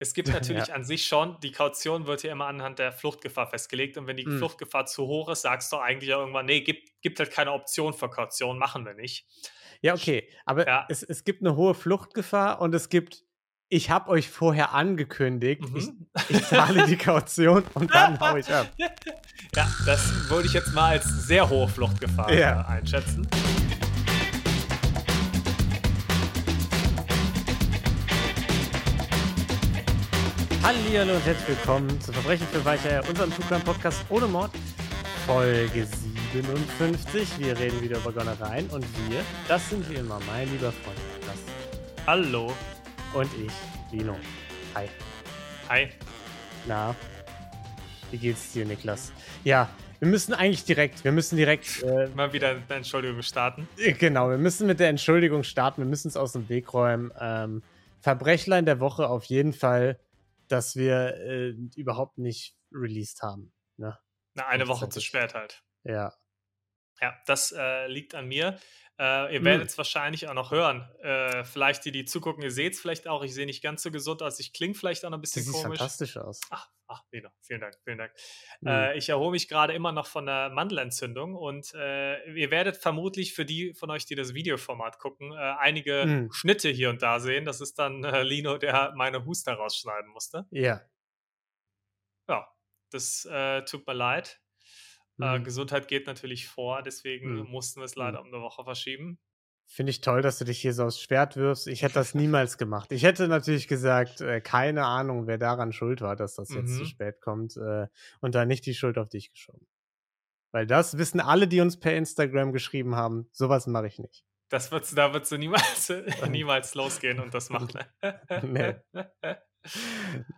Es gibt natürlich ja. an sich schon, die Kaution wird ja immer anhand der Fluchtgefahr festgelegt. Und wenn die mhm. Fluchtgefahr zu hoch ist, sagst du eigentlich irgendwann, nee, gibt, gibt halt keine Option für Kaution, machen wir nicht. Ja, okay. Aber ja. Es, es gibt eine hohe Fluchtgefahr und es gibt, ich habe euch vorher angekündigt, mhm. ich, ich, zahle die Kaution und dann hau ich ab. Ja, das würde ich jetzt mal als sehr hohe Fluchtgefahr ja. einschätzen. Hallo und herzlich willkommen zu Verbrechen für Weicher, unserem True Podcast ohne Mord, Folge 57. Wir reden wieder über Gonnereien und wir, das sind wie immer mein lieber Freund Niklas. Hallo. Und ich, Lino. Hi. Hi. Na, wie geht's dir, Niklas? Ja, wir müssen eigentlich direkt, wir müssen direkt. Äh, Mal wieder eine Entschuldigung starten. Äh, genau, wir müssen mit der Entschuldigung starten, wir müssen es aus dem Weg räumen. Ähm, Verbrechlein der Woche auf jeden Fall dass wir äh, überhaupt nicht released haben. Ne? Na, eine Woche zu spät halt. Ja. Ja, das äh, liegt an mir. Äh, ihr werdet es hm. wahrscheinlich auch noch hören. Äh, vielleicht die, die zugucken, ihr seht es vielleicht auch. Ich sehe nicht ganz so gesund aus. Ich klinge vielleicht auch noch ein bisschen das sieht komisch. fantastisch aus. Ach, ach Lena, vielen Dank, vielen Dank. Mhm. Äh, ich erhole mich gerade immer noch von der Mandelentzündung und äh, ihr werdet vermutlich für die von euch, die das Videoformat gucken, äh, einige mhm. Schnitte hier und da sehen. Das ist dann äh, Lino, der meine Huster rausschneiden musste. Ja. Ja, das tut mir leid. Äh, mhm. Gesundheit geht natürlich vor, deswegen mhm. mussten wir es leider mhm. um eine Woche verschieben. Finde ich toll, dass du dich hier so aufs Schwert wirfst. Ich hätte das niemals gemacht. Ich hätte natürlich gesagt, äh, keine Ahnung, wer daran schuld war, dass das jetzt zu mhm. spät kommt äh, und da nicht die Schuld auf dich geschoben. Weil das wissen alle, die uns per Instagram geschrieben haben. Sowas mache ich nicht. Das wird's, da wird du niemals, niemals losgehen und das machen. nee.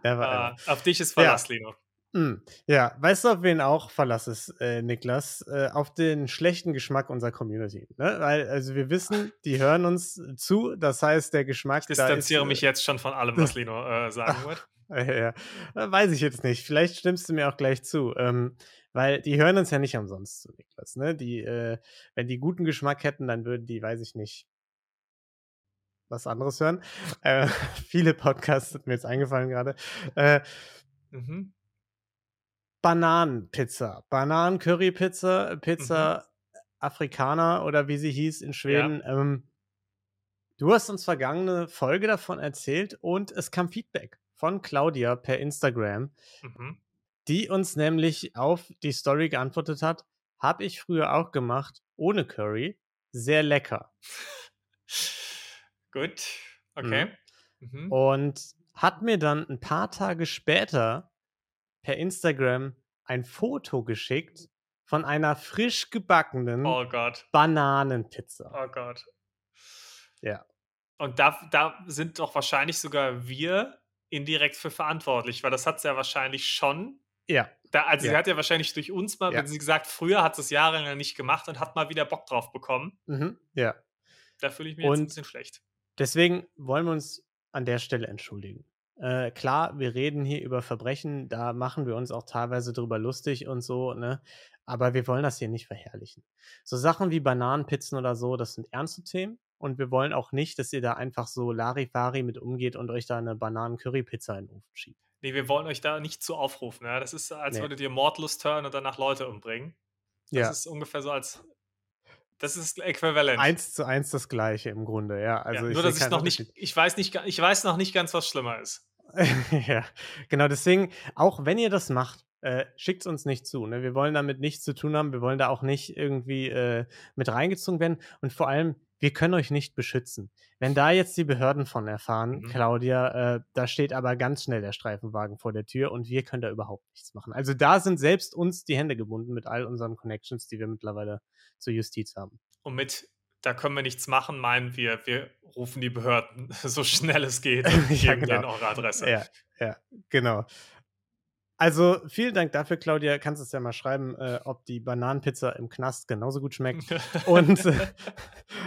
Never, uh, auf dich ist Verlass, ja. Lino. Mm, ja, weißt du, auf wen auch Verlass ist, äh, Niklas? Äh, auf den schlechten Geschmack unserer Community. Ne? Weil, also wir wissen, die hören uns zu, das heißt, der Geschmack. Ich distanziere ist, mich jetzt schon von allem, was Lino äh, sagen wird. ja, ja. Weiß ich jetzt nicht. Vielleicht stimmst du mir auch gleich zu. Ähm, weil die hören uns ja nicht umsonst zu, Niklas. Ne? Die, äh, wenn die guten Geschmack hätten, dann würden die, weiß ich nicht, was anderes hören. Äh, viele Podcasts sind mir jetzt eingefallen gerade. Äh, mhm. Bananenpizza. Bananen-Curry-Pizza, Pizza mhm. Afrikaner oder wie sie hieß in Schweden. Ja. Ähm, du hast uns vergangene Folge davon erzählt und es kam Feedback von Claudia per Instagram, mhm. die uns nämlich auf die Story geantwortet hat. Habe ich früher auch gemacht, ohne Curry. Sehr lecker. Gut, okay. Mhm. Mhm. Und hat mir dann ein paar Tage später per Instagram ein Foto geschickt von einer frisch gebackenen oh Bananenpizza. Oh Gott. Ja. Und da, da sind doch wahrscheinlich sogar wir indirekt für verantwortlich, weil das hat sie ja wahrscheinlich schon. Ja. Da, also ja. sie hat ja wahrscheinlich durch uns mal, ja. wenn sie gesagt, früher hat sie es jahrelang nicht gemacht und hat mal wieder Bock drauf bekommen. Mhm. Ja. Da fühle ich mich und jetzt ein bisschen schlecht. Deswegen wollen wir uns an der Stelle entschuldigen. Äh, klar, wir reden hier über Verbrechen, da machen wir uns auch teilweise drüber lustig und so, ne? Aber wir wollen das hier nicht verherrlichen. So Sachen wie Bananenpizzen oder so, das sind ernste Themen. Und wir wollen auch nicht, dass ihr da einfach so Larifari mit umgeht und euch da eine Bananen-Curry-Pizza in den Ofen schiebt. Nee, wir wollen euch da nicht zu aufrufen. Ja? Das ist, als nee. würdet ihr Mordlust hören und danach Leute umbringen. Das ja. ist ungefähr so, als das ist äquivalent. Eins zu eins das gleiche im Grunde, ja. Also ja, nur, dass ich noch nicht, ich weiß nicht, ich weiß noch nicht ganz, was schlimmer ist. ja, genau. Deswegen, auch wenn ihr das macht, äh, schickt es uns nicht zu. Ne? Wir wollen damit nichts zu tun haben. Wir wollen da auch nicht irgendwie äh, mit reingezogen werden. Und vor allem, wir können euch nicht beschützen. Wenn da jetzt die Behörden von erfahren, mhm. Claudia, äh, da steht aber ganz schnell der Streifenwagen vor der Tür und wir können da überhaupt nichts machen. Also da sind selbst uns die Hände gebunden mit all unseren Connections, die wir mittlerweile zur Justiz haben. Und mit da können wir nichts machen, meinen wir, wir rufen die Behörden so schnell es geht und ja, geben genau. eure Adresse. Ja, ja, genau. Also vielen Dank dafür, Claudia. Kannst es ja mal schreiben, äh, ob die Bananenpizza im Knast genauso gut schmeckt. Und äh,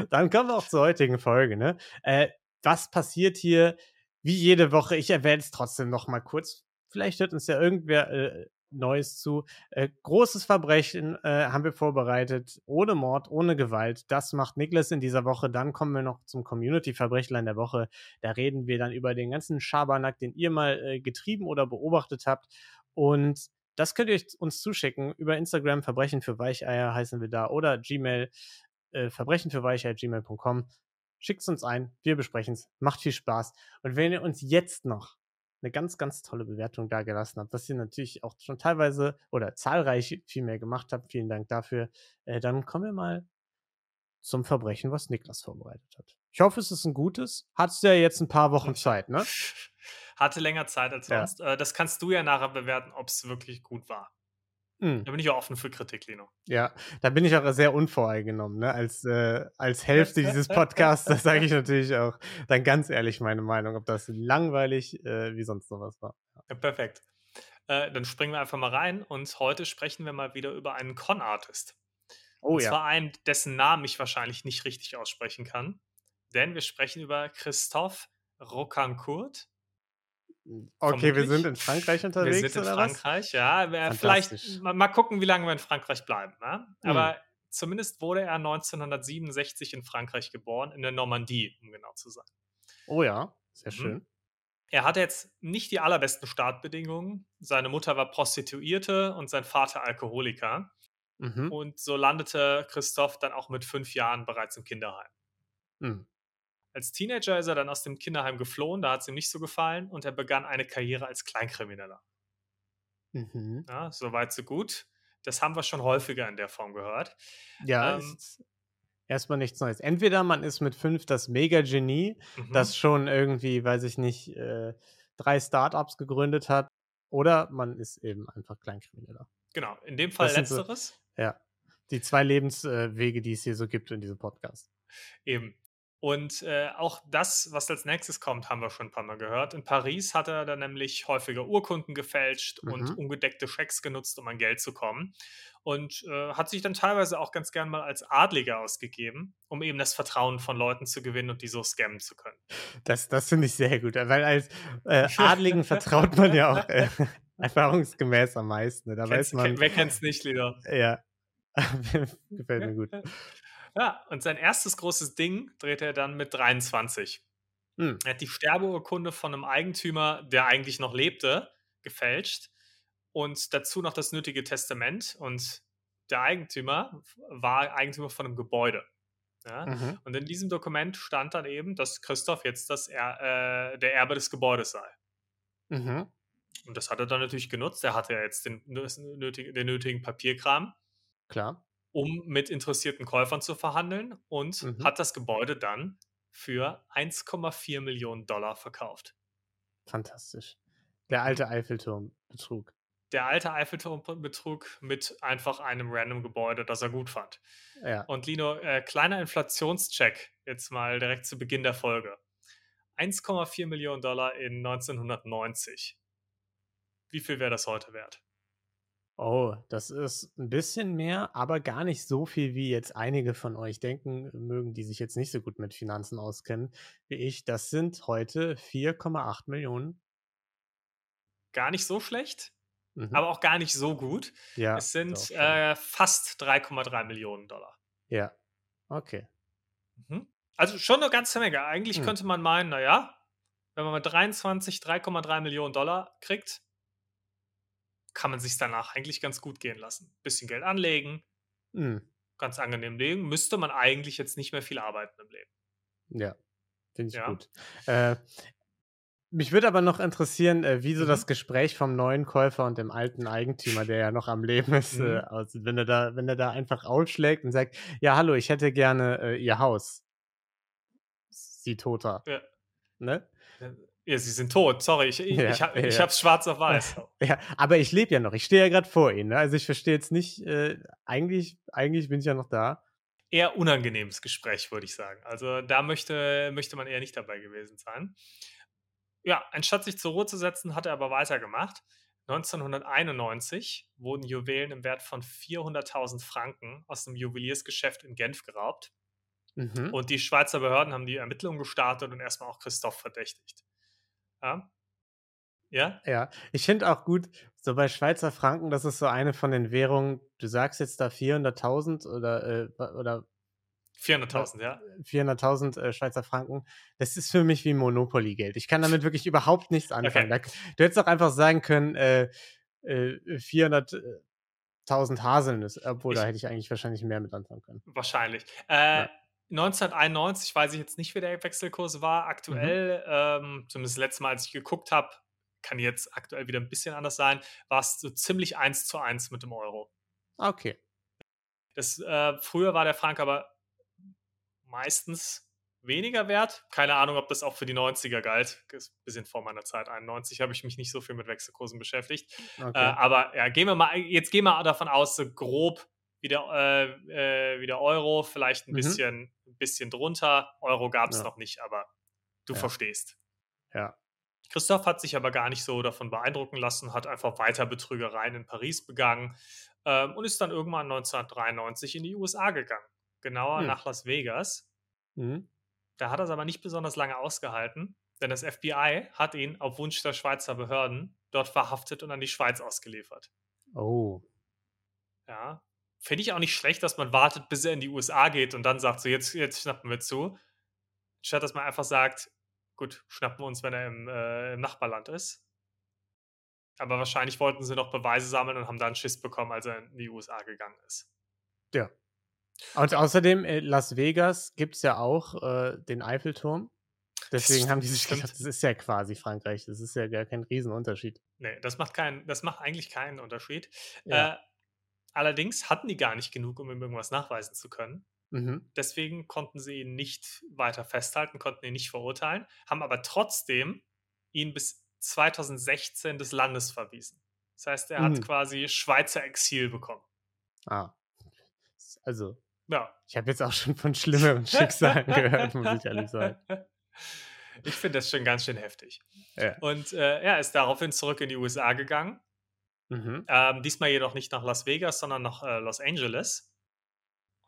dann kommen wir auch zur heutigen Folge. Ne? Äh, was passiert hier? Wie jede Woche, ich erwähne es trotzdem noch mal kurz. Vielleicht hört uns ja irgendwer äh, Neues zu. Äh, großes Verbrechen äh, haben wir vorbereitet, ohne Mord, ohne Gewalt. Das macht Niklas in dieser Woche. Dann kommen wir noch zum Community-Verbrechlein der Woche. Da reden wir dann über den ganzen Schabernack, den ihr mal getrieben oder beobachtet habt. Und das könnt ihr uns zuschicken über Instagram, Verbrechen für Weicheier heißen wir da, oder Gmail, äh, Verbrechen für Weicheier, gmail.com. Schickt es uns ein, wir besprechen es. Macht viel Spaß. Und wenn ihr uns jetzt noch eine ganz, ganz tolle Bewertung da gelassen habt, was ihr natürlich auch schon teilweise oder zahlreich viel mehr gemacht habt, vielen Dank dafür, äh, dann kommen wir mal zum Verbrechen, was Niklas vorbereitet hat. Ich hoffe, es ist ein gutes. Hattest du ja jetzt ein paar Wochen Zeit, ne? Hatte länger Zeit als sonst. Ja. Äh, das kannst du ja nachher bewerten, ob es wirklich gut war. Mhm. Da bin ich auch offen für Kritik, Lino. Ja, da bin ich auch sehr unvoreingenommen. Ne? Als, äh, als Hälfte dieses Podcasts, da sage ich natürlich auch dann ganz ehrlich meine Meinung, ob das langweilig äh, wie sonst sowas war. Ja, perfekt. Äh, dann springen wir einfach mal rein und heute sprechen wir mal wieder über einen Con-Artist. Oh und ja. zwar einen, dessen Namen ich wahrscheinlich nicht richtig aussprechen kann. Denn wir sprechen über Christophe Rocancourt. Okay, wir sind in Frankreich unterwegs. Wir sind in Frankreich, was? ja. Vielleicht mal, gucken, wie lange wir in Frankreich bleiben. Ne? Aber hm. zumindest wurde er 1967 in Frankreich geboren, in der Normandie, um genau zu sein. Oh ja, sehr mhm. schön. Er hatte jetzt nicht die allerbesten Startbedingungen. Seine Mutter war Prostituierte und sein Vater Alkoholiker. Mhm. Und so landete Christoph dann auch mit fünf Jahren bereits im Kinderheim. Mhm. Als Teenager ist er dann aus dem Kinderheim geflohen, da hat es ihm nicht so gefallen und er begann eine Karriere als Kleinkrimineller. Mhm. Ja, soweit, so gut. Das haben wir schon häufiger in der Form gehört. Ja, ähm, erstmal nichts Neues. Entweder man ist mit fünf das Mega-Genie, mhm. das schon irgendwie, weiß ich nicht, äh, drei Startups gegründet hat, oder man ist eben einfach Kleinkrimineller. Genau, in dem Fall das letzteres. So, ja, die zwei Lebenswege, die es hier so gibt in diesem Podcast. Eben. Und äh, auch das, was als nächstes kommt, haben wir schon ein paar Mal gehört. In Paris hat er dann nämlich häufiger Urkunden gefälscht mhm. und ungedeckte Schecks genutzt, um an Geld zu kommen. Und äh, hat sich dann teilweise auch ganz gern mal als Adliger ausgegeben, um eben das Vertrauen von Leuten zu gewinnen und die so scammen zu können. Das, das finde ich sehr gut, weil als äh, Adligen vertraut man ja auch äh, erfahrungsgemäß am meisten. Ne? Da weiß man, wer kennt es nicht, Lieder? Ja, gefällt mir gut. Ja, und sein erstes großes Ding drehte er dann mit 23. Hm. Er hat die Sterbeurkunde von einem Eigentümer, der eigentlich noch lebte, gefälscht und dazu noch das nötige Testament. Und der Eigentümer war Eigentümer von einem Gebäude. Ja? Mhm. Und in diesem Dokument stand dann eben, dass Christoph jetzt das er äh, der Erbe des Gebäudes sei. Mhm. Und das hat er dann natürlich genutzt. Er hatte ja jetzt den, den nötigen Papierkram. Klar um mit interessierten Käufern zu verhandeln und mhm. hat das Gebäude dann für 1,4 Millionen Dollar verkauft. Fantastisch. Der alte Eiffelturm-Betrug. Der alte Eiffelturm-Betrug mit einfach einem random Gebäude, das er gut fand. Ja. Und Lino, äh, kleiner Inflationscheck jetzt mal direkt zu Beginn der Folge. 1,4 Millionen Dollar in 1990. Wie viel wäre das heute wert? Oh, das ist ein bisschen mehr, aber gar nicht so viel, wie jetzt einige von euch denken mögen, die sich jetzt nicht so gut mit Finanzen auskennen wie ich. Das sind heute 4,8 Millionen. Gar nicht so schlecht, mhm. aber auch gar nicht so gut. Ja, es sind äh, fast 3,3 Millionen Dollar. Ja, okay. Mhm. Also schon eine ganze Menge. Eigentlich mhm. könnte man meinen, naja, wenn man mit 23 3,3 Millionen Dollar kriegt, kann man sich danach eigentlich ganz gut gehen lassen. Bisschen Geld anlegen, mhm. ganz angenehm leben, müsste man eigentlich jetzt nicht mehr viel arbeiten im Leben. Ja, finde ich ja. gut. Äh, mich würde aber noch interessieren, äh, wie so mhm. das Gespräch vom neuen Käufer und dem alten Eigentümer, der ja noch am Leben ist, äh, mhm. äh, aussieht. Wenn er da, wenn er da einfach ausschlägt und sagt, ja, hallo, ich hätte gerne äh, Ihr Haus. Sie toter. Ja. Ne? Ja, sie sind tot, sorry, ich, ich, ja, ich, hab, ja. ich hab's schwarz auf weiß. Ja, aber ich lebe ja noch, ich stehe ja gerade vor Ihnen. Ne? Also ich verstehe jetzt nicht, äh, eigentlich, eigentlich bin ich ja noch da. Eher unangenehmes Gespräch, würde ich sagen. Also da möchte, möchte man eher nicht dabei gewesen sein. Ja, anstatt sich zur Ruhe zu setzen, hat er aber weitergemacht. 1991 wurden Juwelen im Wert von 400.000 Franken aus einem Juweliersgeschäft in Genf geraubt. Mhm. Und die Schweizer Behörden haben die Ermittlungen gestartet und erstmal auch Christoph verdächtigt. Ja? Ja? Ja, ich finde auch gut, so bei Schweizer Franken, das ist so eine von den Währungen, du sagst jetzt da 400.000 oder, äh, oder 400.000, ja. 400.000 äh, Schweizer Franken. Das ist für mich wie Monopoly-Geld. Ich kann damit wirklich überhaupt nichts anfangen. Okay. du hättest auch einfach sagen können, äh, äh, 400.000 Haselnüsse, obwohl ich, da hätte ich eigentlich wahrscheinlich mehr mit anfangen können. Wahrscheinlich. Äh, ja. 1991 weiß ich jetzt nicht, wie der Wechselkurs war. Aktuell, mhm. ähm, zumindest das letzte Mal, als ich geguckt habe, kann jetzt aktuell wieder ein bisschen anders sein, war es so ziemlich eins zu eins mit dem Euro. Okay. Das, äh, früher war der Frank aber meistens weniger wert. Keine Ahnung, ob das auch für die 90er galt. Ist ein bisschen vor meiner Zeit. 91 habe ich mich nicht so viel mit Wechselkursen beschäftigt. Okay. Äh, aber ja, gehen wir mal, jetzt gehen wir davon aus, so grob wie der, äh, äh, wie der Euro, vielleicht ein mhm. bisschen, ein bisschen drunter. Euro gab es ja. noch nicht, aber du ja. verstehst. Ja. Christoph hat sich aber gar nicht so davon beeindrucken lassen, hat einfach weiter Betrügereien in Paris begangen ähm, und ist dann irgendwann 1993 in die USA gegangen. Genauer hm. nach Las Vegas. Mhm. Da hat er es aber nicht besonders lange ausgehalten, denn das FBI hat ihn auf Wunsch der Schweizer Behörden dort verhaftet und an die Schweiz ausgeliefert. Oh. Ja. Finde ich auch nicht schlecht, dass man wartet, bis er in die USA geht und dann sagt, so jetzt, jetzt schnappen wir zu. Statt dass man einfach sagt, Gut, schnappen wir uns, wenn er im, äh, im Nachbarland ist. Aber wahrscheinlich wollten sie noch Beweise sammeln und haben dann Schiss bekommen, als er in die USA gegangen ist. Ja. Und außerdem, in Las Vegas gibt es ja auch äh, den Eiffelturm. Deswegen haben die sich gedacht, das ist ja quasi Frankreich. Das ist ja gar kein Riesenunterschied. Nee, das macht, kein, das macht eigentlich keinen Unterschied. Ja. Äh, allerdings hatten die gar nicht genug, um ihm irgendwas nachweisen zu können. Mhm. Deswegen konnten sie ihn nicht weiter festhalten, konnten ihn nicht verurteilen, haben aber trotzdem ihn bis 2016 des Landes verwiesen. Das heißt, er mhm. hat quasi Schweizer Exil bekommen. Ah. Also, ja. ich habe jetzt auch schon von schlimmeren Schicksalen gehört, muss ich ehrlich sagen. Ich finde das schon ganz schön heftig. Ja. Und äh, er ist daraufhin zurück in die USA gegangen. Mhm. Ähm, diesmal jedoch nicht nach Las Vegas, sondern nach äh, Los Angeles.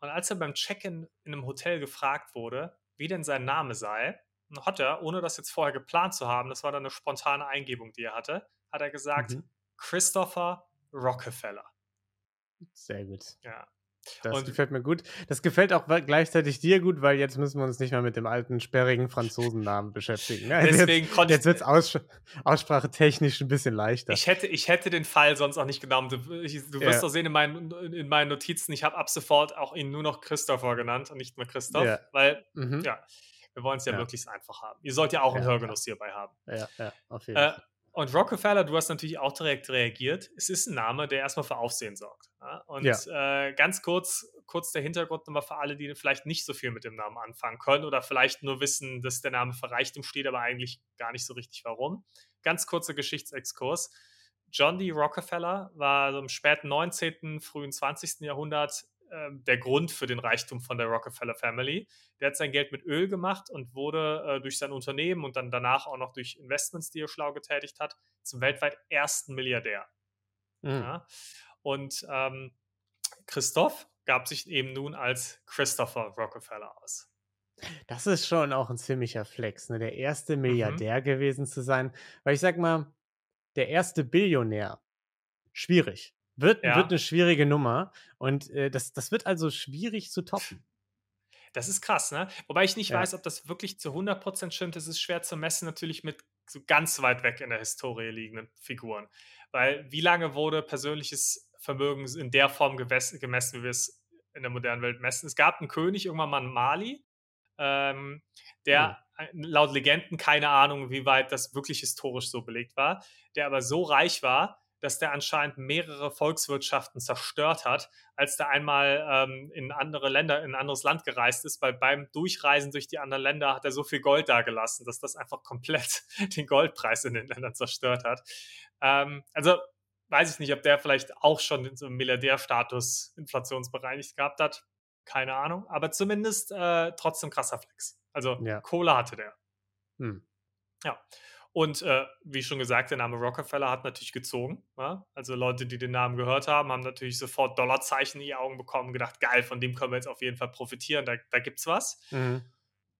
Und als er beim Check-in in einem Hotel gefragt wurde, wie denn sein Name sei, hat er, ohne das jetzt vorher geplant zu haben, das war dann eine spontane Eingebung, die er hatte, hat er gesagt, mhm. Christopher Rockefeller. Sehr gut. Ja. Das und gefällt mir gut. Das gefällt auch gleichzeitig dir gut, weil jetzt müssen wir uns nicht mehr mit dem alten, sperrigen Franzosennamen beschäftigen. Also Deswegen jetzt, konnte jetzt wird es Auss aussprachetechnisch ein bisschen leichter. Ich hätte, ich hätte den Fall sonst auch nicht genommen. Du, ich, du wirst ja. doch sehen in meinen, in meinen Notizen, ich habe ab sofort auch ihn nur noch Christopher genannt und nicht mehr Christoph, ja. weil, mhm. ja, wir wollen es ja, ja, möglichst einfach haben. Ihr sollt ja auch einen Hörgenuss hierbei haben. Ja, ja, auf jeden äh, Fall. Und Rockefeller, du hast natürlich auch direkt reagiert. Es ist ein Name, der erstmal für Aufsehen sorgt. Ja? Und ja. Äh, ganz kurz, kurz der Hintergrund nochmal für alle, die vielleicht nicht so viel mit dem Namen anfangen können oder vielleicht nur wissen, dass der Name für Reichtum steht, aber eigentlich gar nicht so richtig warum. Ganz kurzer Geschichtsexkurs. John D. Rockefeller war so im späten 19., frühen 20. Jahrhundert äh, der Grund für den Reichtum von der Rockefeller Family. Der hat sein Geld mit Öl gemacht und wurde äh, durch sein Unternehmen und dann danach auch noch durch Investments, die er schlau getätigt hat, zum weltweit ersten Milliardär. Mhm. Ja? Und ähm, Christoph gab sich eben nun als Christopher Rockefeller aus. Das ist schon auch ein ziemlicher Flex, ne? der erste mhm. Milliardär mhm. gewesen zu sein. Weil ich sag mal, der erste Billionär, schwierig. Wird, ja. wird eine schwierige Nummer. Und äh, das, das wird also schwierig zu toppen. Das ist krass, ne? Wobei ich nicht ja. weiß, ob das wirklich zu 100% stimmt. Das ist schwer zu messen, natürlich mit so ganz weit weg in der Historie liegenden Figuren. Weil wie lange wurde persönliches Vermögen in der Form gemessen, wie wir es in der modernen Welt messen? Es gab einen König, irgendwann mal in Mali, ähm, der mhm. laut Legenden, keine Ahnung, wie weit das wirklich historisch so belegt war, der aber so reich war, dass der anscheinend mehrere Volkswirtschaften zerstört hat, als der einmal ähm, in andere Länder, in ein anderes Land gereist ist, weil beim Durchreisen durch die anderen Länder hat er so viel Gold dagelassen, dass das einfach komplett den Goldpreis in den Ländern zerstört hat. Ähm, also weiß ich nicht, ob der vielleicht auch schon so einen Milliardärstatus inflationsbereinigt gehabt hat. Keine Ahnung. Aber zumindest äh, trotzdem krasser Flex. Also ja. Kohle hatte der. Hm. Ja. Und äh, wie schon gesagt, der Name Rockefeller hat natürlich gezogen. Ja? Also Leute, die den Namen gehört haben, haben natürlich sofort Dollarzeichen in die Augen bekommen, gedacht, geil, von dem können wir jetzt auf jeden Fall profitieren, da, da gibt's was. Mhm.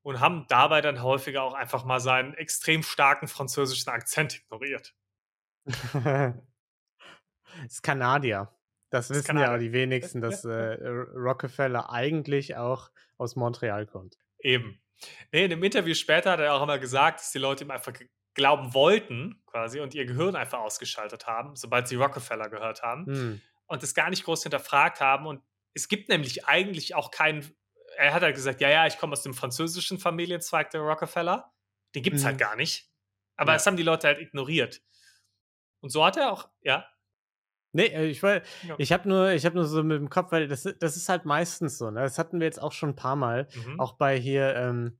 Und haben dabei dann häufiger auch einfach mal seinen extrem starken französischen Akzent ignoriert. ist Kanadier. Das, wissen Kanadier. ja die wenigsten, dass äh, Rockefeller eigentlich auch aus Montreal kommt. Eben. Nee, in dem Interview später hat er auch immer gesagt, dass die Leute ihm einfach glauben wollten, quasi, und ihr Gehirn einfach ausgeschaltet haben, sobald sie Rockefeller gehört haben. Hm. Und es gar nicht groß hinterfragt haben. Und es gibt nämlich eigentlich auch keinen. Er hat halt gesagt, ja, ja, ich komme aus dem französischen Familienzweig der Rockefeller. Den gibt es halt mhm. halt gar nicht. Aber ja. das haben die Leute halt ignoriert. Und so hat er auch, ja. Nee, äh, ich, ja. ich habe nur, hab nur so mit dem Kopf, weil das, das ist halt meistens so. Ne? Das hatten wir jetzt auch schon ein paar Mal. Mhm. Auch bei hier ähm,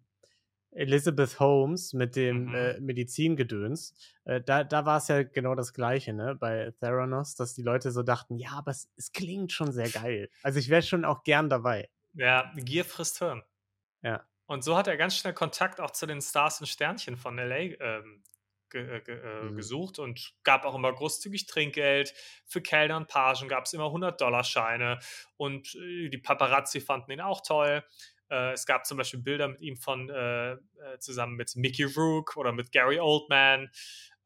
Elizabeth Holmes mit dem mhm. äh, Medizingedöns. Äh, da da war es ja genau das Gleiche, ne? Bei Theranos, dass die Leute so dachten, ja, aber es, es klingt schon sehr geil. Also ich wäre schon auch gern dabei. Ja, Gier frisst Hirn. Ja. Und so hat er ganz schnell Kontakt auch zu den Stars und Sternchen von LA ähm, ge, äh, ge, äh, mhm. gesucht und gab auch immer großzügig Trinkgeld. Für Kellner und Pagen gab es immer 100-Dollar-Scheine und äh, die Paparazzi fanden ihn auch toll. Es gab zum Beispiel Bilder mit ihm von äh, zusammen mit Mickey Rook oder mit Gary Oldman.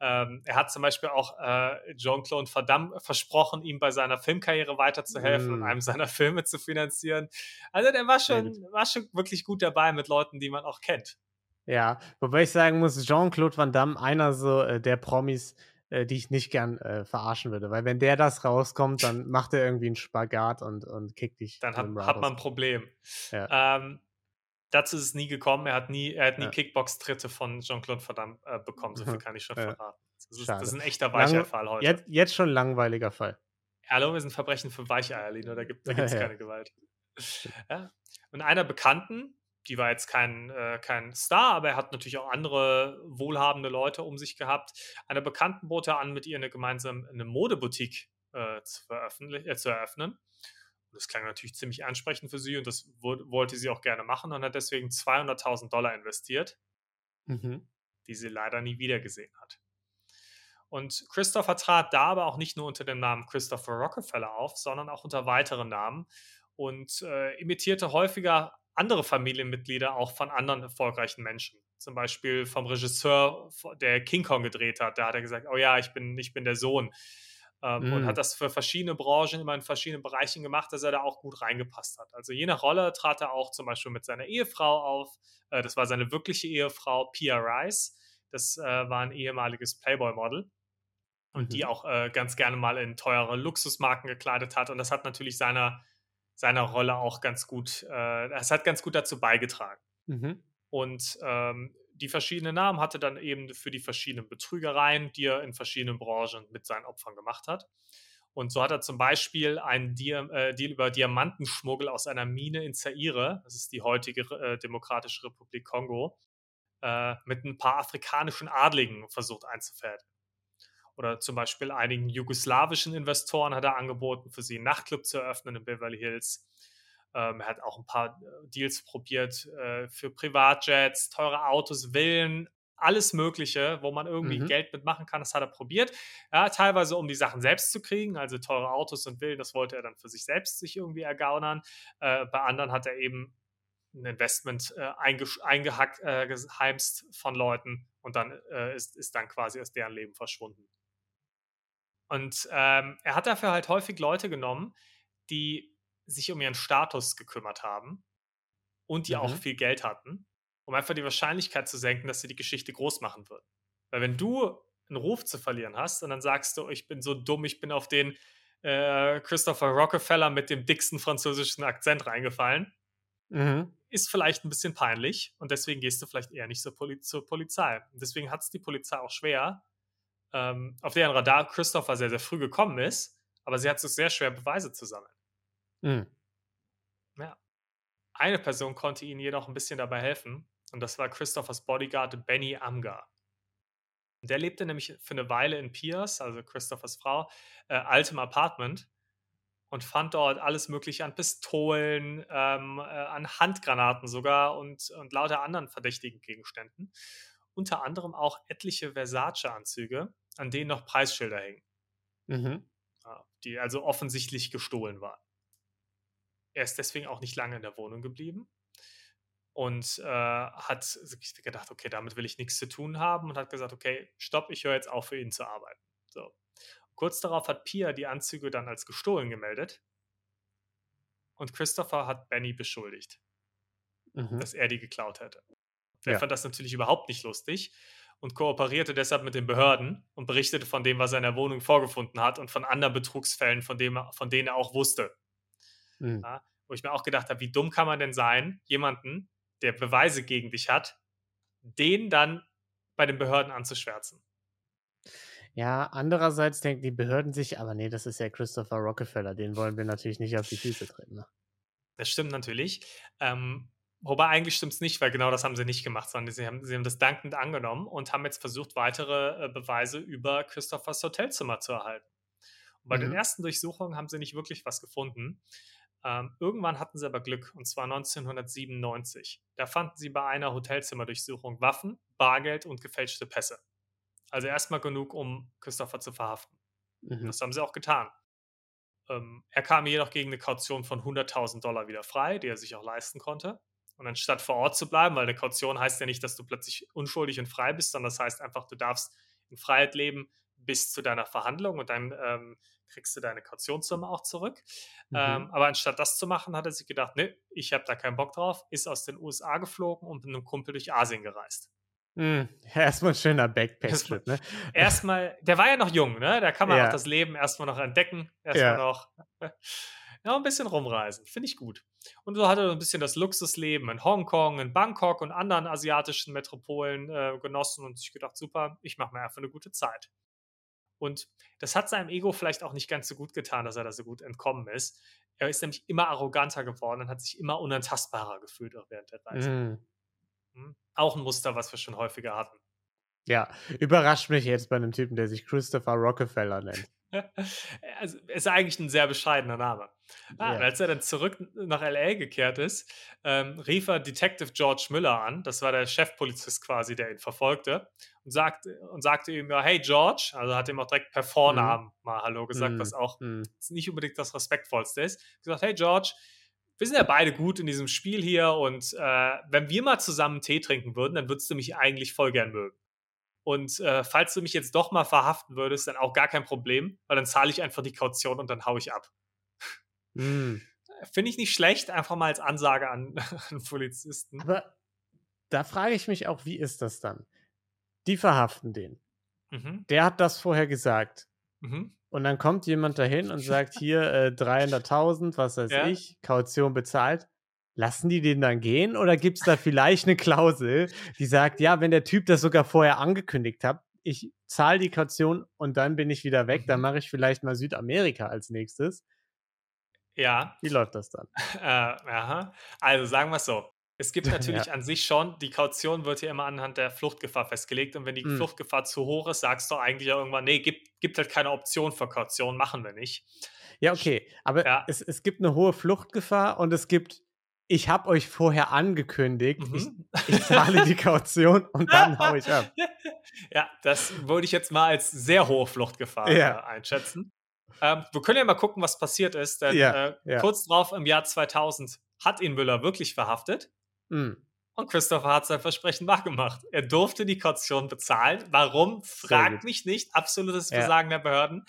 Ähm, er hat zum Beispiel auch äh, Jean-Claude Van Damme versprochen, ihm bei seiner Filmkarriere weiterzuhelfen mm. und einem seiner Filme zu finanzieren. Also der war schon, war schon wirklich gut dabei mit Leuten, die man auch kennt. Ja, wobei ich sagen muss, Jean-Claude Van Damme, einer so äh, der Promis, äh, die ich nicht gern äh, verarschen würde. Weil wenn der das rauskommt, dann macht er irgendwie einen Spagat und, und kickt dich. Dann hat, hat man ein Problem. Ja. Ähm, dazu ist es nie gekommen. Er hat nie, er hat nie ja. Kickbox-Tritte von Jean-Claude Van Damme äh, bekommen. So viel kann ich schon ja. verraten. Das ist, das ist, ein echter weicher Fall heute. Jetzt, jetzt schon ein langweiliger Fall. Hallo, wir sind Verbrechen für Weicheier, Lino. Da gibt es keine Gewalt. Ja. Und einer Bekannten, die war jetzt kein, äh, kein Star, aber er hat natürlich auch andere wohlhabende Leute um sich gehabt. Einer Bekannten bot er an, mit ihr eine gemeinsam eine Modeboutique äh, zu, äh, zu, eröffnen. Und das klang natürlich ziemlich ansprechend für sie und das wollte sie auch gerne machen und hat deswegen 200.000 Dollar investiert, mhm. die sie leider nie wiedergesehen hat. Und Christopher trat da aber auch nicht nur unter dem Namen Christopher Rockefeller auf, sondern auch unter weiteren Namen und äh, imitierte häufiger andere Familienmitglieder auch von anderen erfolgreichen Menschen. Zum Beispiel vom Regisseur, der King Kong gedreht hat. Da hat er gesagt, oh ja, ich bin, ich bin der Sohn. Ähm, mm. Und hat das für verschiedene Branchen, immer in verschiedenen Bereichen gemacht, dass er da auch gut reingepasst hat. Also je nach Rolle trat er auch zum Beispiel mit seiner Ehefrau auf. Äh, das war seine wirkliche Ehefrau, Pia Rice. Das äh, war ein ehemaliges Playboy-Model und mhm. die auch äh, ganz gerne mal in teure Luxusmarken gekleidet hat. Und das hat natürlich seiner seiner Rolle auch ganz gut, äh, es hat ganz gut dazu beigetragen. Mhm. Und ähm, die verschiedenen Namen hatte dann eben für die verschiedenen Betrügereien, die er in verschiedenen Branchen mit seinen Opfern gemacht hat. Und so hat er zum Beispiel einen äh, Deal über Diamantenschmuggel aus einer Mine in Zaire, das ist die heutige äh, Demokratische Republik Kongo, äh, mit ein paar afrikanischen Adligen versucht einzufädeln. Oder zum Beispiel einigen jugoslawischen Investoren hat er angeboten, für sie einen Nachtclub zu eröffnen in Beverly Hills. Ähm, er hat auch ein paar äh, Deals probiert äh, für Privatjets, teure Autos, Villen, alles Mögliche, wo man irgendwie mhm. Geld mitmachen kann. Das hat er probiert. Ja, teilweise, um die Sachen selbst zu kriegen, also teure Autos und Villen, das wollte er dann für sich selbst sich irgendwie ergaunern. Äh, bei anderen hat er eben ein Investment äh, eingeheimst äh, von Leuten und dann äh, ist, ist dann quasi aus deren Leben verschwunden. Und ähm, er hat dafür halt häufig Leute genommen, die sich um ihren Status gekümmert haben und die mhm. auch viel Geld hatten, um einfach die Wahrscheinlichkeit zu senken, dass sie die Geschichte groß machen würden. Weil wenn du einen Ruf zu verlieren hast und dann sagst du, ich bin so dumm, ich bin auf den äh, Christopher Rockefeller mit dem dicksten französischen Akzent reingefallen, mhm. ist vielleicht ein bisschen peinlich und deswegen gehst du vielleicht eher nicht zur, Poli zur Polizei. Und deswegen hat es die Polizei auch schwer, ähm, auf deren Radar Christopher sehr, sehr früh gekommen ist, aber sie hat es sehr schwer, Beweise zu sammeln. Mhm. Ja. Eine Person konnte ihnen jedoch ein bisschen dabei helfen, und das war Christophers Bodyguard Benny Amgar. Der lebte nämlich für eine Weile in Piers, also Christophers Frau, äh, altem Apartment und fand dort alles Mögliche an Pistolen, ähm, äh, an Handgranaten sogar und, und lauter anderen verdächtigen Gegenständen. Unter anderem auch etliche Versace-Anzüge, an denen noch Preisschilder hängen. Mhm. Die also offensichtlich gestohlen waren. Er ist deswegen auch nicht lange in der Wohnung geblieben und äh, hat gedacht, okay, damit will ich nichts zu tun haben und hat gesagt, okay, stopp, ich höre jetzt auf, für ihn zu arbeiten. So. Kurz darauf hat Pia die Anzüge dann als gestohlen gemeldet und Christopher hat Benny beschuldigt, mhm. dass er die geklaut hätte. Er ja. fand das natürlich überhaupt nicht lustig und kooperierte deshalb mit den Behörden und berichtete von dem, was er in der Wohnung vorgefunden hat und von anderen Betrugsfällen, von, dem, von denen er auch wusste. Mhm. Ja, wo ich mir auch gedacht habe, wie dumm kann man denn sein, jemanden, der Beweise gegen dich hat, den dann bei den Behörden anzuschwärzen. Ja, andererseits denken die Behörden sich, aber nee, das ist ja Christopher Rockefeller, den wollen wir natürlich nicht auf die Füße treten. Ne? Das stimmt natürlich. Ähm, wobei eigentlich stimmt es nicht, weil genau das haben sie nicht gemacht, sondern sie haben, sie haben das dankend angenommen und haben jetzt versucht, weitere äh, Beweise über Christophers Hotelzimmer zu erhalten. Und bei mhm. den ersten Durchsuchungen haben sie nicht wirklich was gefunden. Ähm, irgendwann hatten sie aber Glück, und zwar 1997. Da fanden sie bei einer Hotelzimmerdurchsuchung Waffen, Bargeld und gefälschte Pässe. Also erstmal genug, um Christopher zu verhaften. Mhm. Das haben sie auch getan. Ähm, er kam jedoch gegen eine Kaution von 100.000 Dollar wieder frei, die er sich auch leisten konnte. Und anstatt vor Ort zu bleiben, weil eine Kaution heißt ja nicht, dass du plötzlich unschuldig und frei bist, sondern das heißt einfach, du darfst in Freiheit leben bis zu deiner Verhandlung und dann ähm, kriegst du deine Kautionssumme auch zurück. Mhm. Ähm, aber anstatt das zu machen, hat er sich gedacht, ne, ich habe da keinen Bock drauf, ist aus den USA geflogen und mit einem Kumpel durch Asien gereist. Mm, erstmal ein schöner Backpack-Trip, ne? Erstmal, der war ja noch jung, ne? Da kann man ja. auch das Leben erstmal noch entdecken, erstmal ja. noch ja, ein bisschen rumreisen. Finde ich gut. Und so hat er ein bisschen das Luxusleben in Hongkong, in Bangkok und anderen asiatischen Metropolen äh, genossen und sich gedacht, super, ich mache mir einfach eine gute Zeit. Und das hat seinem Ego vielleicht auch nicht ganz so gut getan, dass er da so gut entkommen ist. Er ist nämlich immer arroganter geworden und hat sich immer unantastbarer gefühlt auch während der Reise. Mm. Auch ein Muster, was wir schon häufiger hatten. Ja, überrascht mich jetzt bei einem Typen, der sich Christopher Rockefeller nennt. also, ist eigentlich ein sehr bescheidener Name. Ah, yeah. Als er dann zurück nach LA gekehrt ist, ähm, rief er Detective George Müller an. Das war der Chefpolizist quasi, der ihn verfolgte. Und, sagt, und sagte ihm ja, hey George, also hat ihm auch direkt per Vornamen mm. mal Hallo gesagt, mm. was auch mm. nicht unbedingt das Respektvollste ist. Gesagt, hey George, wir sind ja beide gut in diesem Spiel hier und äh, wenn wir mal zusammen Tee trinken würden, dann würdest du mich eigentlich voll gern mögen. Und äh, falls du mich jetzt doch mal verhaften würdest, dann auch gar kein Problem, weil dann zahle ich einfach die Kaution und dann hau ich ab. Mm. Finde ich nicht schlecht, einfach mal als Ansage an, an Polizisten. Aber da frage ich mich auch, wie ist das dann? Die verhaften den. Mhm. Der hat das vorher gesagt. Mhm. Und dann kommt jemand dahin und sagt, hier äh, 300.000, was weiß ja. ich, Kaution bezahlt. Lassen die den dann gehen oder gibt es da vielleicht eine Klausel, die sagt, ja, wenn der Typ das sogar vorher angekündigt hat, ich zahle die Kaution und dann bin ich wieder weg, dann mhm. mache ich vielleicht mal Südamerika als nächstes. Ja. Wie läuft das dann? Äh, aha. Also sagen wir es so. Es gibt natürlich ja. an sich schon, die Kaution wird ja immer anhand der Fluchtgefahr festgelegt und wenn die mhm. Fluchtgefahr zu hoch ist, sagst du eigentlich auch irgendwann, nee, gibt, gibt halt keine Option für Kaution, machen wir nicht. Ja, okay, aber ja. Es, es gibt eine hohe Fluchtgefahr und es gibt ich habe euch vorher angekündigt, mhm. ich, ich, zahle die Kaution und dann haue ich ab. Ja, das würde ich jetzt mal als sehr hohe Fluchtgefahr ja. äh, einschätzen. Ähm, wir können ja mal gucken, was passiert ist, denn ja, äh, ja. kurz drauf im Jahr 2000 hat ihn Müller wirklich verhaftet. Mhm. Und Christopher hat sein Versprechen wahrgemacht. Er durfte die Kaution bezahlen. Warum? Fragt mich nicht. Absolutes Versagen der Behörden.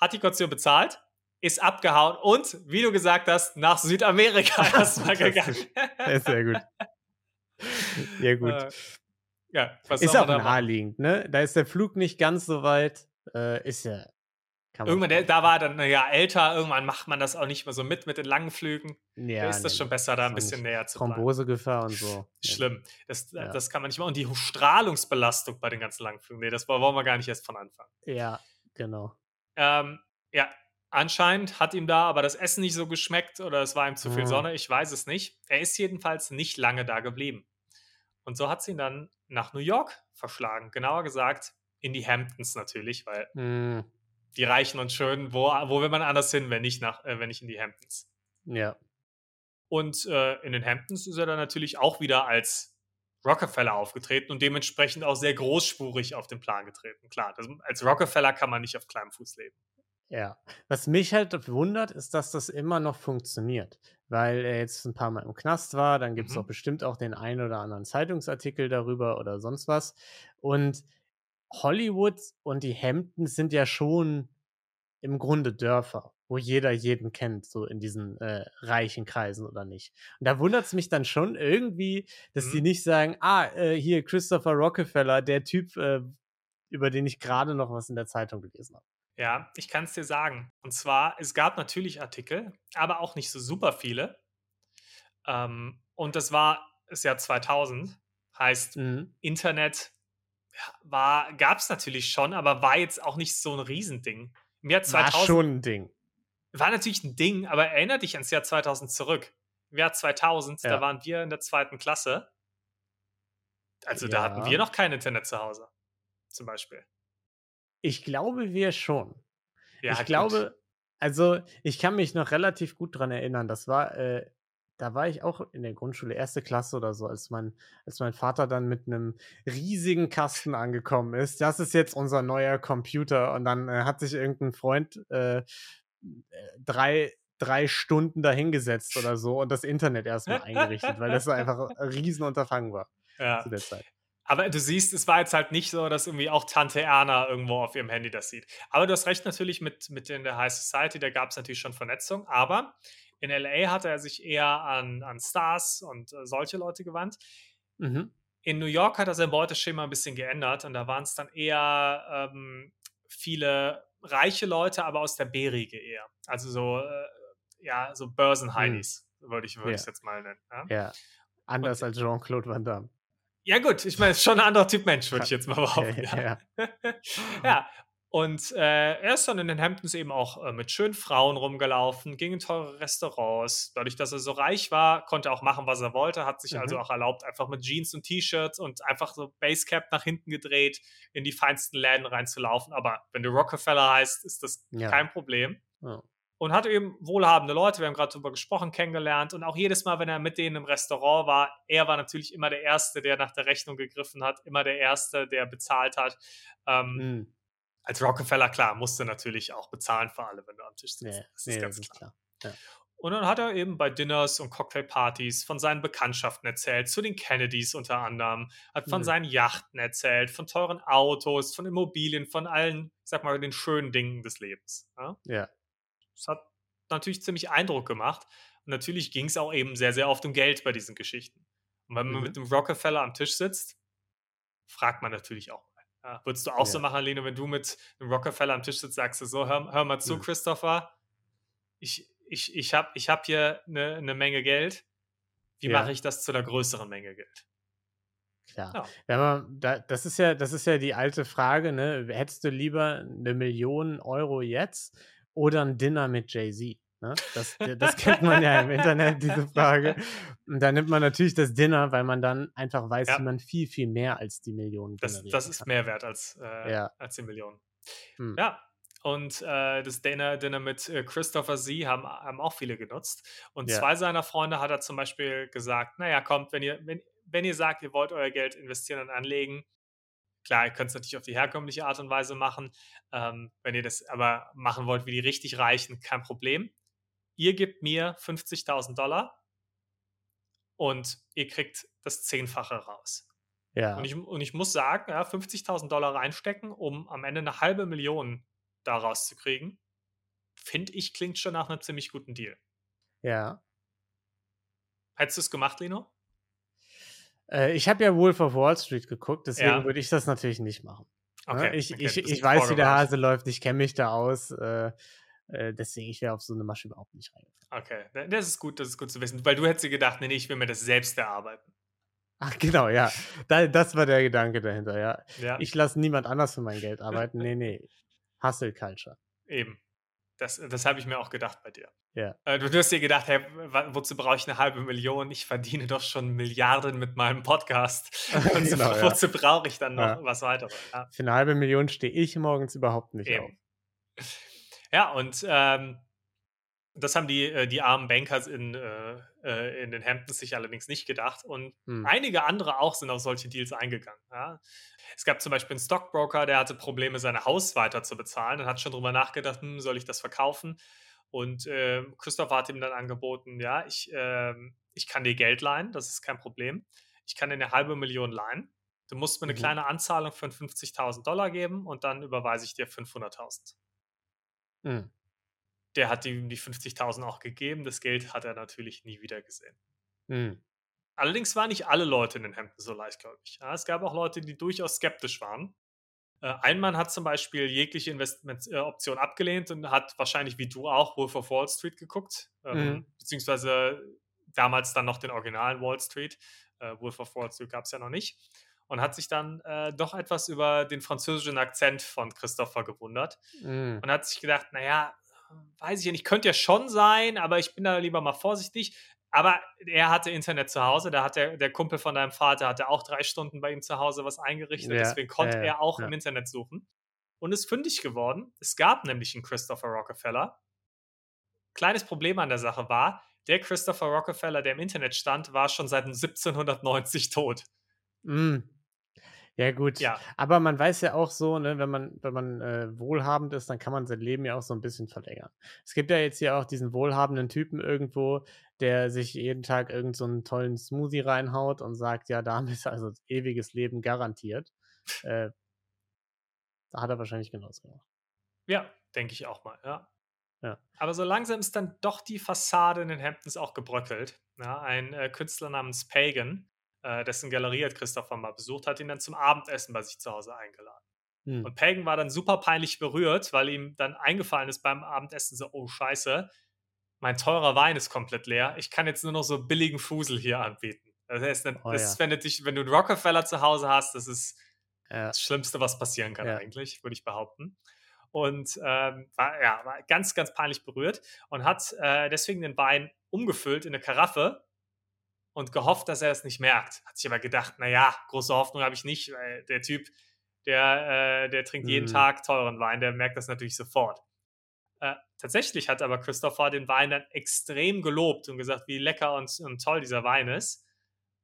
Hat die Kaution bezahlt ist abgehauen und, wie du gesagt hast, nach Südamerika erstmal gegangen. sehr gut. Ja, gut. Äh, ja, ist auch naheliegend, ne? Da ist der Flug nicht ganz so weit. Äh, ist ja. Irgendwann, der, da war dann ja älter, irgendwann macht man das auch nicht mehr so mit mit den langen Flügen. Ja, da ist das nee, schon besser, da ein bisschen näher zu. Thrombosegefahr und so. Schlimm. Das, ja. das kann man nicht mehr. Und die Strahlungsbelastung bei den ganzen langen Flügen, nee, das wollen wir gar nicht erst von Anfang. Ja, genau. Ähm, ja, Anscheinend hat ihm da aber das Essen nicht so geschmeckt oder es war ihm zu viel mhm. Sonne, ich weiß es nicht. Er ist jedenfalls nicht lange da geblieben. Und so hat sie ihn dann nach New York verschlagen. Genauer gesagt in die Hamptons natürlich, weil mhm. die reichen und schön, wo, wo will man anders hin, wenn nicht, nach, äh, wenn nicht in die Hamptons. Ja. Und äh, in den Hamptons ist er dann natürlich auch wieder als Rockefeller aufgetreten und dementsprechend auch sehr großspurig auf den Plan getreten. Klar, das, als Rockefeller kann man nicht auf kleinem Fuß leben. Ja, was mich halt wundert, ist, dass das immer noch funktioniert, weil er jetzt ein paar Mal im Knast war, dann gibt es mhm. auch bestimmt auch den einen oder anderen Zeitungsartikel darüber oder sonst was. Und Hollywood und die Hamptons sind ja schon im Grunde Dörfer, wo jeder jeden kennt, so in diesen äh, reichen Kreisen oder nicht. Und da wundert es mich dann schon irgendwie, dass mhm. die nicht sagen, ah, äh, hier Christopher Rockefeller, der Typ, äh, über den ich gerade noch was in der Zeitung gelesen habe. Ja, ich kann es dir sagen. Und zwar, es gab natürlich Artikel, aber auch nicht so super viele. Ähm, und das war das Jahr 2000. Heißt, mhm. Internet war, gab es natürlich schon, aber war jetzt auch nicht so ein Riesending. Im Jahr 2000 war schon ein Ding. War natürlich ein Ding, aber erinnere dich ans Jahr 2000 zurück. Im Jahr 2000, ja. da waren wir in der zweiten Klasse. Also ja. da hatten wir noch kein Internet zu Hause, zum Beispiel. Ich glaube, wir schon. Ja, ich glaube, also ich kann mich noch relativ gut dran erinnern. Das war äh, da war ich auch in der Grundschule, erste Klasse oder so, als mein, als mein Vater dann mit einem riesigen Kasten angekommen ist. Das ist jetzt unser neuer Computer. Und dann äh, hat sich irgendein Freund äh, drei, drei Stunden dahingesetzt oder so und das Internet erstmal eingerichtet, weil das einfach ein Riesenunterfangen war ja. zu der Zeit. Aber du siehst, es war jetzt halt nicht so, dass irgendwie auch Tante Erna irgendwo auf ihrem Handy das sieht. Aber du hast recht natürlich mit, mit in der High Society, da gab es natürlich schon Vernetzung. Aber in LA hatte er sich eher an, an Stars und äh, solche Leute gewandt. Mhm. In New York hat er sein Beuteschema ein bisschen geändert und da waren es dann eher ähm, viele reiche Leute, aber aus der B-Riege eher. Also so, äh, ja, so Börsenheinis, mhm. würde ich es ja. jetzt mal nennen. Ja, ja. anders und, als Jean-Claude Van Damme. Ja, gut, ich meine, ist schon ein anderer Typ Mensch, würde ich jetzt mal behaupten. Ja, ja. ja. Und äh, er ist dann in den Hamptons eben auch äh, mit schönen Frauen rumgelaufen, ging in teure Restaurants. Dadurch, dass er so reich war, konnte er auch machen, was er wollte, hat sich mhm. also auch erlaubt, einfach mit Jeans und T-Shirts und einfach so Basecap nach hinten gedreht, in die feinsten Läden reinzulaufen. Aber wenn du Rockefeller heißt, ist das ja. kein Problem. Ja. Und hat eben wohlhabende Leute, wir haben gerade darüber gesprochen, kennengelernt. Und auch jedes Mal, wenn er mit denen im Restaurant war, er war natürlich immer der Erste, der nach der Rechnung gegriffen hat, immer der Erste, der bezahlt hat. Ähm, mhm als Rockefeller, klar, musste natürlich auch bezahlen für alle, wenn du am Tisch sitzt. Nee, das ist nee, ganz das ist klar. klar. Ja. Und dann hat er eben bei Dinners und Cocktailpartys von seinen Bekanntschaften erzählt, zu den Kennedys unter anderem, hat von mhm. seinen Yachten erzählt, von teuren Autos, von Immobilien, von allen, ich sag mal, den schönen Dingen des Lebens. Ja. ja. Das hat natürlich ziemlich Eindruck gemacht. Und natürlich ging es auch eben sehr, sehr oft um Geld bei diesen Geschichten. Und wenn man mhm. mit dem Rockefeller am Tisch sitzt, fragt man natürlich auch ja, würdest du auch ja. so machen, Leno, wenn du mit einem Rockefeller am Tisch sitzt, sagst du so, hör, hör mal zu, ja. Christopher, ich, ich, ich habe ich hab hier eine, eine Menge Geld. Wie mache ich das zu einer größeren Menge Geld? Klar. Ja. Man, da, das, ist ja, das ist ja die alte Frage, ne? Hättest du lieber eine Million Euro jetzt oder ein Dinner mit Jay-Z? Ne? Das, das kennt man ja im Internet, diese Frage. Und da nimmt man natürlich das Dinner, weil man dann einfach weiß, ja. wie man viel, viel mehr als die Millionen Das, das ist mehr wert als, äh, ja. als die Millionen. Hm. Ja, und äh, das Dinner, Dinner mit äh, Christopher Z haben, haben auch viele genutzt. Und ja. zwei seiner Freunde hat er zum Beispiel gesagt, naja, kommt, wenn ihr, wenn, wenn ihr sagt, ihr wollt euer Geld investieren und anlegen, klar, ihr könnt es natürlich auf die herkömmliche Art und Weise machen. Ähm, wenn ihr das aber machen wollt wie die richtig Reichen, kein Problem ihr gebt mir 50.000 Dollar und ihr kriegt das Zehnfache raus. Ja. Und ich, und ich muss sagen, ja, 50.000 Dollar reinstecken, um am Ende eine halbe Million daraus zu kriegen, finde ich, klingt schon nach einem ziemlich guten Deal. Ja. Hättest du es gemacht, Lino? Äh, ich habe ja Wolf of Wall Street geguckt, deswegen ja. würde ich das natürlich nicht machen. Ne? Okay, ich, okay, ich, ich weiß, wie der Hase läuft, ich kenne mich da aus. Äh, äh, deswegen, ich wäre auf so eine Masche überhaupt nicht reingefallen. Okay, das ist gut, das ist gut zu wissen, weil du hättest dir gedacht, nee, nee, ich will mir das selbst erarbeiten. Ach, genau, ja. Da, das war der Gedanke dahinter, ja. ja. Ich lasse niemand anders für mein Geld arbeiten. Nee, nee. Hustle Culture. Eben. Das, das habe ich mir auch gedacht bei dir. Ja. Äh, du, hast dir gedacht, hey, wozu brauche ich eine halbe Million? Ich verdiene doch schon Milliarden mit meinem Podcast. Und genau, wozu ja. brauche ich dann noch ja. was weiteres? Ja. Für eine halbe Million stehe ich morgens überhaupt nicht Eben. auf. Ja, und ähm, das haben die, äh, die armen Bankers in, äh, äh, in den Hamptons sich allerdings nicht gedacht. Und hm. einige andere auch sind auf solche Deals eingegangen. Ja. Es gab zum Beispiel einen Stockbroker, der hatte Probleme, sein Haus weiter zu bezahlen und hat schon drüber nachgedacht, hm, soll ich das verkaufen? Und äh, Christopher hat ihm dann angeboten, ja, ich, äh, ich kann dir Geld leihen, das ist kein Problem. Ich kann dir eine halbe Million leihen Du musst mir eine mhm. kleine Anzahlung von 50.000 Dollar geben und dann überweise ich dir 500.000. Mhm. Der hat ihm die 50.000 auch gegeben. Das Geld hat er natürlich nie wieder gesehen. Mhm. Allerdings waren nicht alle Leute in den Hemden so leicht, glaube ich. Ja, es gab auch Leute, die durchaus skeptisch waren. Äh, ein Mann hat zum Beispiel jegliche Investmentoption äh, abgelehnt und hat wahrscheinlich wie du auch Wolf of Wall Street geguckt, ähm, mhm. beziehungsweise damals dann noch den originalen Wall Street. Äh, Wolf of Wall Street gab es ja noch nicht. Und hat sich dann äh, doch etwas über den französischen Akzent von Christopher gewundert. Mhm. Und hat sich gedacht, naja, weiß ich nicht, könnte ja schon sein, aber ich bin da lieber mal vorsichtig. Aber er hatte Internet zu Hause, da hat der, der Kumpel von deinem Vater hatte auch drei Stunden bei ihm zu Hause was eingerichtet, ja, deswegen konnte ja, er auch ja. im Internet suchen und ist fündig geworden. Es gab nämlich einen Christopher Rockefeller. Kleines Problem an der Sache war, der Christopher Rockefeller, der im Internet stand, war schon seit 1790 tot. Mm. Ja, gut. Ja. Aber man weiß ja auch so, ne, wenn man, wenn man äh, wohlhabend ist, dann kann man sein Leben ja auch so ein bisschen verlängern. Es gibt ja jetzt hier auch diesen wohlhabenden Typen irgendwo, der sich jeden Tag irgendeinen so tollen Smoothie reinhaut und sagt, ja, damit ist also ewiges Leben garantiert. Äh, da hat er wahrscheinlich genauso gemacht. Ja, denke ich auch mal, ja. ja. Aber so langsam ist dann doch die Fassade in den Hamptons auch gebröckelt. Ja, ein äh, Künstler namens Pagan äh, dessen Galerie hat Christopher mal besucht, hat ihn dann zum Abendessen bei sich zu Hause eingeladen. Hm. Und Pagan war dann super peinlich berührt, weil ihm dann eingefallen ist beim Abendessen so, oh scheiße, mein teurer Wein ist komplett leer, ich kann jetzt nur noch so billigen Fusel hier anbieten. Das heißt, das, oh, ja. wenn, du dich, wenn du einen Rockefeller zu Hause hast, das ist ja. das Schlimmste, was passieren kann ja. eigentlich, würde ich behaupten. Und ähm, war, ja, war ganz, ganz peinlich berührt und hat äh, deswegen den Wein umgefüllt in eine Karaffe und gehofft, dass er es nicht merkt. Hat sich aber gedacht, naja, große Hoffnung habe ich nicht, weil der Typ, der, äh, der trinkt jeden mhm. Tag teuren Wein, der merkt das natürlich sofort. Äh, tatsächlich hat aber Christopher den Wein dann extrem gelobt und gesagt, wie lecker und, und toll dieser Wein ist.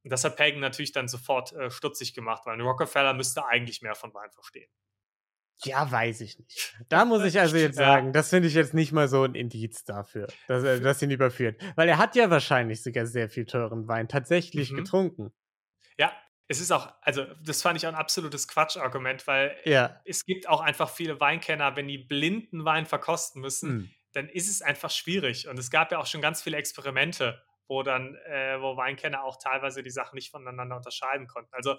Und das hat Pagan natürlich dann sofort äh, stutzig gemacht, weil ein Rockefeller müsste eigentlich mehr von Wein verstehen. Ja, weiß ich nicht. Da muss ich also jetzt sagen, das finde ich jetzt nicht mal so ein Indiz dafür, dass er das ihn überführt. Weil er hat ja wahrscheinlich sogar sehr viel teuren Wein tatsächlich mhm. getrunken. Ja, es ist auch, also das fand ich auch ein absolutes Quatschargument, weil ja. es gibt auch einfach viele Weinkenner, wenn die blinden Wein verkosten müssen, mhm. dann ist es einfach schwierig. Und es gab ja auch schon ganz viele Experimente, wo dann, äh, wo Weinkenner auch teilweise die Sachen nicht voneinander unterscheiden konnten. Also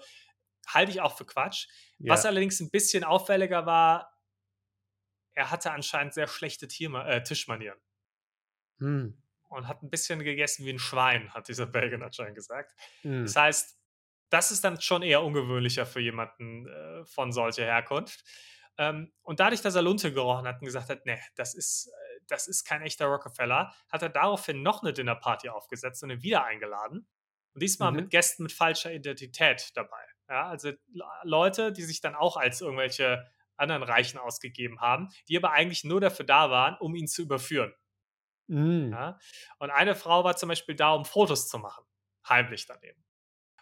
halte ich auch für Quatsch. Ja. Was allerdings ein bisschen auffälliger war, er hatte anscheinend sehr schlechte Tierma äh, Tischmanieren. Hm. Und hat ein bisschen gegessen wie ein Schwein, hat dieser Belgier anscheinend gesagt. Hm. Das heißt, das ist dann schon eher ungewöhnlicher für jemanden äh, von solcher Herkunft. Ähm, und dadurch, dass er Lunte gerochen hat und gesagt hat, nee, das ist, äh, das ist kein echter Rockefeller, hat er daraufhin noch eine Dinnerparty aufgesetzt und ihn wieder eingeladen. Und diesmal mhm. mit Gästen mit falscher Identität dabei. Ja, also Leute, die sich dann auch als irgendwelche anderen Reichen ausgegeben haben, die aber eigentlich nur dafür da waren, um ihn zu überführen. Mm. Ja? Und eine Frau war zum Beispiel da, um Fotos zu machen, heimlich daneben.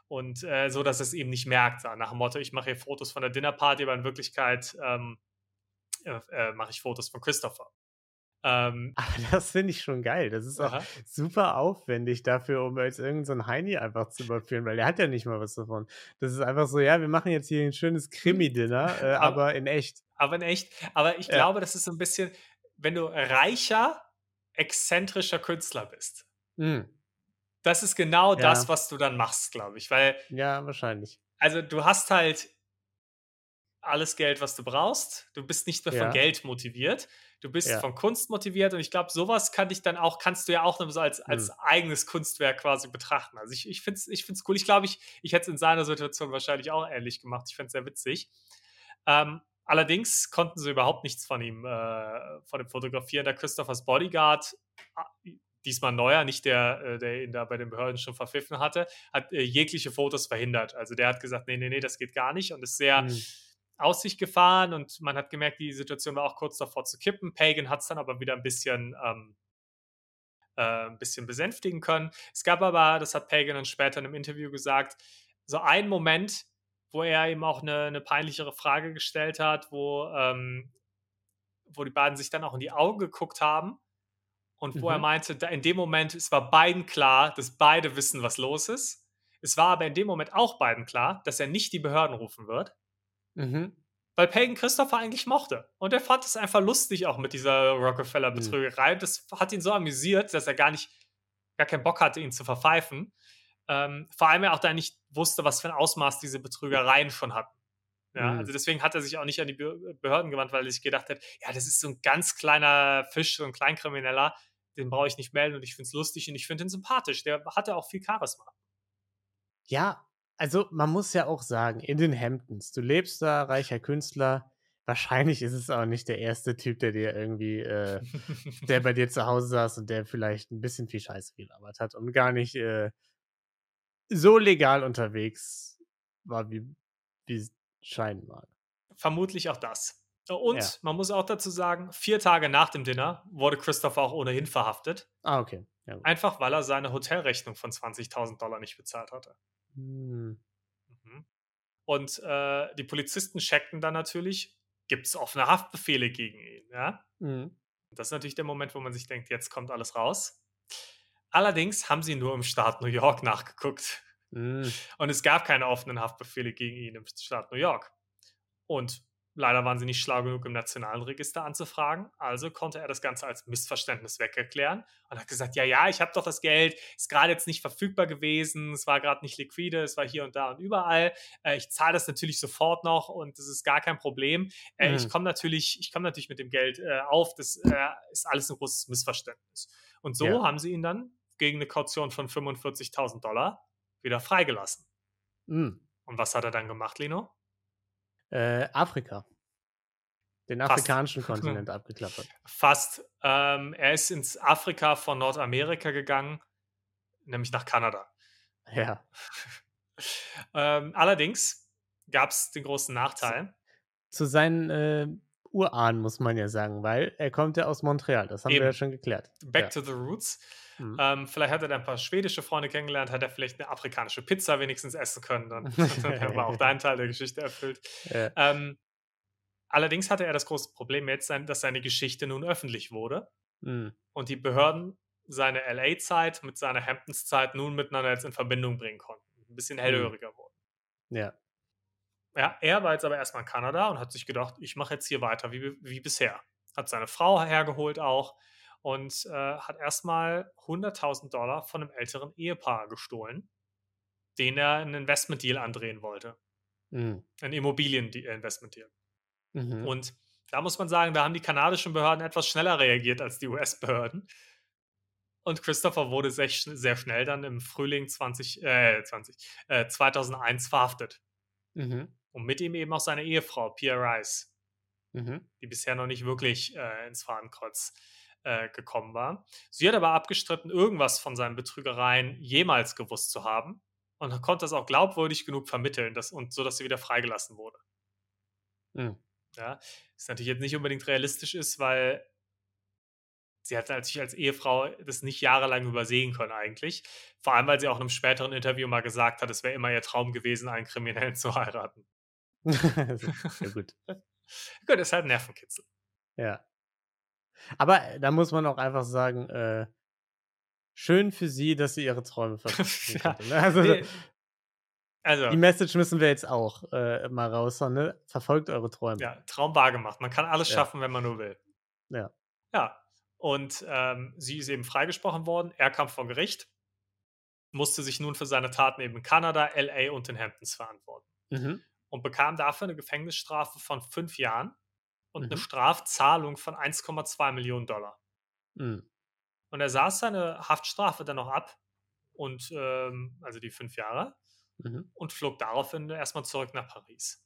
Und äh, so, dass es eben nicht merkt, nach dem Motto, ich mache hier Fotos von der Dinnerparty, aber in Wirklichkeit ähm, äh, äh, mache ich Fotos von Christopher. Ähm, Aber das finde ich schon geil. Das ist auch aha. super aufwendig dafür, um jetzt irgendein so Heini einfach zu überführen, weil er hat ja nicht mal was davon. Das ist einfach so, ja, wir machen jetzt hier ein schönes. Krimi-Dinner, äh, aber, aber, in echt. Aber in echt. Aber ich ja. glaube, das ist so ein bisschen, wenn du reicher, exzentrischer Künstler bist. Mhm. Das ist genau ja. das, was du dann machst, glaube ich. Weil, ja, wahrscheinlich. Also du hast halt alles Geld, was du brauchst. Du bist nicht mehr von ja. Geld motiviert. Du bist ja. von Kunst motiviert und ich glaube, sowas kann dich dann auch, kannst du ja auch so als, als mhm. eigenes Kunstwerk quasi betrachten. Also ich, ich finde es ich find's cool. Ich glaube, ich, ich hätte es in seiner Situation wahrscheinlich auch ähnlich gemacht. Ich finde es sehr witzig. Ähm, allerdings konnten sie überhaupt nichts von ihm, äh, von dem Fotografieren. Der Christophers Bodyguard, ah, diesmal neuer, nicht der, äh, der ihn da bei den Behörden schon verpfiffen hatte, hat äh, jegliche Fotos verhindert. Also der hat gesagt, nee, nee, nee, das geht gar nicht und ist sehr... Mhm aus sich gefahren und man hat gemerkt, die Situation war auch kurz davor zu kippen. Pagan hat es dann aber wieder ein bisschen, ähm, äh, ein bisschen besänftigen können. Es gab aber, das hat Pagan dann später in einem Interview gesagt, so einen Moment, wo er ihm auch eine, eine peinlichere Frage gestellt hat, wo, ähm, wo die beiden sich dann auch in die Augen geguckt haben und wo mhm. er meinte, in dem Moment, es war beiden klar, dass beide wissen, was los ist. Es war aber in dem Moment auch beiden klar, dass er nicht die Behörden rufen wird, Mhm. weil Pagan Christopher eigentlich mochte. Und er fand es einfach lustig auch mit dieser Rockefeller-Betrügerei. Das hat ihn so amüsiert, dass er gar nicht, gar keinen Bock hatte, ihn zu verpfeifen. Ähm, vor allem er auch da nicht wusste, was für ein Ausmaß diese Betrügereien schon hatten. Ja, Mhm. also deswegen hat er sich auch nicht an die Be- Behörden gewandt, weil er sich gedacht hat, ja, das ist so ein ganz kleiner Fisch, so ein Kleinkrimineller, den brauche ich nicht melden und ich finde es lustig und ich finde ihn sympathisch. Der hatte auch viel Charisma. Ja, also man muss ja auch sagen, in den Hamptons, du lebst da, reicher Künstler, wahrscheinlich ist es auch nicht der erste Typ, der dir irgendwie, äh, der bei dir zu Hause saß und der vielleicht ein bisschen viel Scheiße gelabert hat und gar nicht äh, so legal unterwegs war, wie, wie es scheinen mag. Vermutlich auch das. Und Ja. man muss auch dazu sagen, vier Tage nach dem Dinner wurde Christopher auch ohnehin verhaftet. Ah, okay. Ja. Einfach weil er seine Hotelrechnung von 20.000 Dollar nicht bezahlt hatte. Hm. Mhm. Und äh, die Polizisten checkten dann natürlich, gibt es offene Haftbefehle gegen ihn. Ja? Mhm. Das ist natürlich der Moment, wo man sich denkt, jetzt kommt alles raus. Allerdings haben sie nur im Staat New York nachgeguckt. Mhm. Und es gab keine offenen Haftbefehle gegen ihn im Staat New York. Und leider waren sie nicht schlau genug, im nationalen Register anzufragen. Also konnte er das Ganze als Missverständnis wegerklären und hat gesagt, ja, ja, ich habe doch das Geld, ist gerade jetzt nicht verfügbar gewesen, es war gerade nicht liquide, es war hier und da und überall. Äh, ich zahle das natürlich sofort noch und das ist gar kein Problem. Äh, Mhm. Ich komme natürlich, ich komme natürlich mit dem Geld äh, auf. Das äh, ist alles ein großes Missverständnis. Und so Ja. haben sie ihn dann gegen eine Kaution von 45.000 Dollar wieder freigelassen. Mhm. Und was hat er dann gemacht, Lino? Äh, Afrika. Den Fast. afrikanischen Kontinent abgeklappert. Fast. Ähm, er ist ins Afrika von Nordamerika gegangen, nämlich nach Kanada. Ja. Ähm, allerdings gab es den großen Nachteil. Zu seinen äh, Urahnen, muss man ja sagen, weil er kommt ja aus Montreal. Das haben Eben. wir ja schon geklärt. Back ja. to the roots. Mhm. Ähm, vielleicht hat er dann ein paar schwedische Freunde kennengelernt, hat er vielleicht eine afrikanische Pizza wenigstens essen können. Dann, dann war auch dein Teil der Geschichte erfüllt. Ja. Ähm, allerdings hatte er das große Problem jetzt, sein- dass seine Geschichte nun öffentlich wurde Mhm. und die Behörden seine LA-Zeit mit seiner Hamptons-Zeit nun miteinander jetzt in Verbindung bringen konnten. Ein bisschen hellhöriger wurden. ja. Ja, er war jetzt aber erstmal in Kanada und hat sich gedacht, ich mache jetzt hier weiter wie, wie bisher. Hat seine Frau hergeholt auch und äh, hat erstmal 100.000 Dollar von einem älteren Ehepaar gestohlen, den er einen Investmentdeal andrehen wollte. Mhm. Ein Immobilien-Investmentdeal. Mhm. Und da muss man sagen, da haben die kanadischen Behörden etwas schneller reagiert als die US-Behörden. Und Christopher wurde sehr, sehr schnell dann im Frühling 20, äh, 20, äh, 2001 verhaftet. Mhm. Und mit ihm eben auch seine Ehefrau, Pia Rice, Mhm. die bisher noch nicht wirklich äh, ins Fadenkreuz äh, gekommen war. Sie hat aber abgestritten, irgendwas von seinen Betrügereien jemals gewusst zu haben und konnte das auch glaubwürdig genug vermitteln, dass, und so, dass sie wieder freigelassen wurde. Mhm. Ja, ist natürlich jetzt nicht unbedingt realistisch ist, weil sie hat natürlich als Ehefrau das nicht jahrelang übersehen können eigentlich. Vor allem, weil sie auch in einem späteren Interview mal gesagt hat, es wäre immer ihr Traum gewesen, einen Kriminellen zu heiraten. ja, gut. Gut, ist halt Nervenkitzel. Ja. Aber äh, da muss man auch einfach sagen, äh, schön für sie, dass sie ihre Träume verwirklichen Ja, ne? Also, Nee, Also, die Message müssen wir jetzt auch äh, mal raushauen, ne? Verfolgt eure Träume. ja, Traum wahr gemacht. Man kann alles Ja. schaffen, wenn man nur will. Ja. Ja. Und ähm, sie ist eben freigesprochen worden. Er kam vor Gericht, musste sich nun für seine Taten eben in Kanada, LA und den Hamptons verantworten. Mhm. und bekam dafür eine Gefängnisstrafe von fünf Jahren und eine Mhm. Strafzahlung von 1,2 Millionen Dollar. Mhm. Und er saß seine Haftstrafe dann noch ab und ähm, also die fünf Jahre Mhm. und flog daraufhin erstmal zurück nach Paris.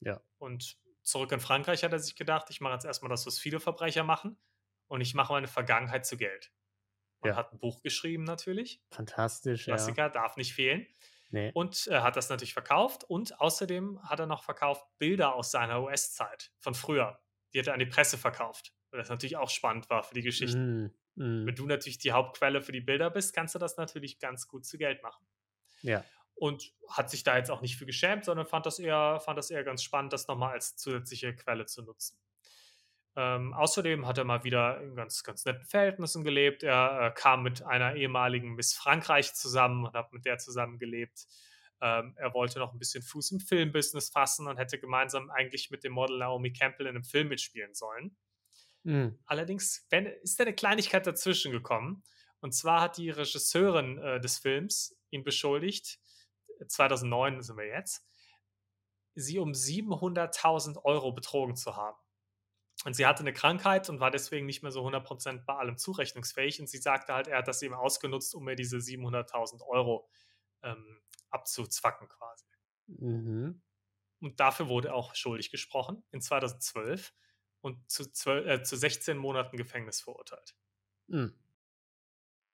Ja. Und zurück in Frankreich hat er sich gedacht, ich mache jetzt erstmal das, was viele Verbrecher machen und ich mache meine Vergangenheit zu Geld. Und Ja. hat ein Buch geschrieben natürlich. Fantastisch, ja. Klassiker, darf nicht fehlen. Nee. Und äh, hat das natürlich verkauft. Und außerdem hat er noch verkauft Bilder aus seiner US-Zeit von früher. Die hat er an die Presse verkauft. Weil das natürlich auch spannend war für die Geschichte. Mhm. Mhm. Wenn du natürlich die Hauptquelle für die Bilder bist, kannst du das natürlich ganz gut zu Geld machen. Ja. Und hat sich da jetzt auch nicht für geschämt, sondern fand das eher, fand das eher ganz spannend, das nochmal als zusätzliche Quelle zu nutzen. Ähm, außerdem hat er mal wieder in ganz, ganz netten Verhältnissen gelebt. Er äh, kam mit einer ehemaligen Miss Frankreich zusammen und hat mit der zusammen gelebt. Ähm, er wollte noch ein bisschen Fuß im Filmbusiness fassen und hätte gemeinsam eigentlich mit dem Model Naomi Campbell in einem Film mitspielen sollen. Mhm. Allerdings wenn, ist da eine Kleinigkeit dazwischen gekommen. Und zwar hat die Regisseurin äh, des Films ihn beschuldigt, 2009 sind wir jetzt, sie um 700.000 Euro betrogen zu haben. Und sie hatte eine Krankheit und war deswegen nicht mehr so 100% bei allem zurechnungsfähig. Und sie sagte halt, er hat das eben ausgenutzt, um mir diese 700.000 Euro ähm, abzuzwacken quasi. Mhm. Und dafür wurde auch schuldig gesprochen in 2012 und zu, 12, äh, zu 16 Monaten Gefängnis verurteilt. Mhm.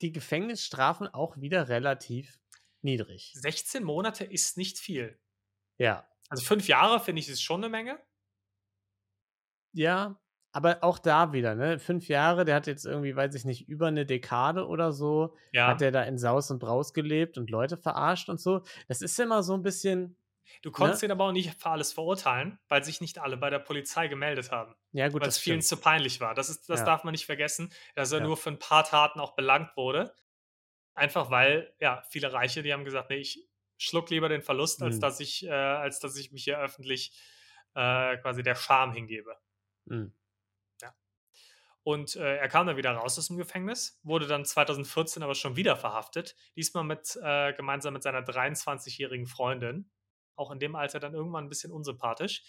Die Gefängnisstrafen auch wieder relativ niedrig. 16 Monate ist nicht viel. Ja. Also fünf Jahre finde ich ist schon eine Menge. Ja, aber auch da wieder, ne? Fünf Jahre, der hat jetzt irgendwie, weiß ich nicht, über eine Dekade oder so, ja. hat der da in Saus und Braus gelebt und Leute verarscht und so. Das ist immer so ein bisschen. Du konntest ne? ihn aber auch nicht für alles verurteilen, weil sich nicht alle bei der Polizei gemeldet haben. Ja, gut. Weil es vielen zu peinlich war. Das, ist, das ja. darf man nicht vergessen, dass er ja. nur für ein paar Taten auch belangt wurde. Einfach weil, ja, viele Reiche, die haben gesagt, nee, ich schluck lieber den Verlust, als, mhm. dass, ich, äh, als dass ich mich hier öffentlich äh, quasi der Scham hingebe. Mhm. Und äh, er kam dann wieder raus aus dem Gefängnis, wurde dann 2014 aber schon wieder verhaftet, diesmal mit, äh, gemeinsam mit seiner 23-jährigen Freundin. Auch in dem Alter dann irgendwann ein bisschen unsympathisch.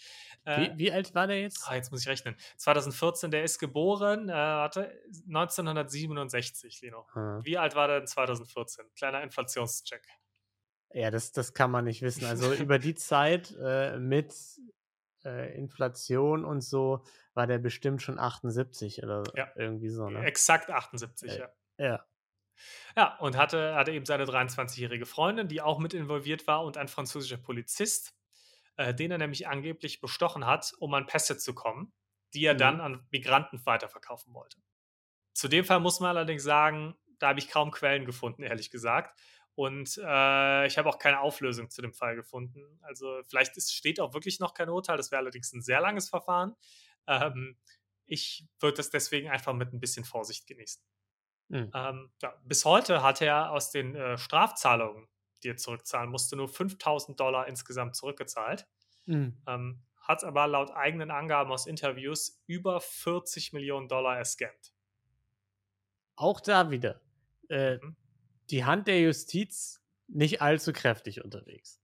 Äh, wie, wie, alt war der jetzt? Ah, jetzt muss ich rechnen. 2014, der ist geboren, äh, warte, 1967, Lino. Hm. Wie alt war der in 2014? Kleiner Inflationscheck. Ja, das, das kann man nicht wissen. Also über die Zeit äh, mit äh, Inflation und so war der bestimmt schon 78 oder ja. irgendwie so. Ne? Exakt 78, äh, ja. Ja. Ja, und hatte, hatte eben seine 23-jährige Freundin, die auch mit involviert war, und ein französischer Polizist, äh, den er nämlich angeblich bestochen hat, um an Pässe zu kommen, die er mhm. dann an Migranten weiterverkaufen wollte. Zu dem Fall muss man allerdings sagen, da habe ich kaum Quellen gefunden, ehrlich gesagt. Und äh, ich habe auch keine Auflösung zu dem Fall gefunden. Also vielleicht ist, steht auch wirklich noch kein Urteil. Das wäre allerdings ein sehr langes Verfahren. Ähm, ich würde das deswegen einfach mit ein bisschen Vorsicht genießen. Mhm. Ähm, ja, bis heute hat er aus den äh, Strafzahlungen, die er zurückzahlen musste, nur 5000 Dollar insgesamt zurückgezahlt. Mhm. Ähm, hat aber laut eigenen Angaben aus Interviews über 40 Millionen Dollar erscampt. Auch da wieder. Äh, mhm die Hand der Justiz nicht allzu kräftig unterwegs.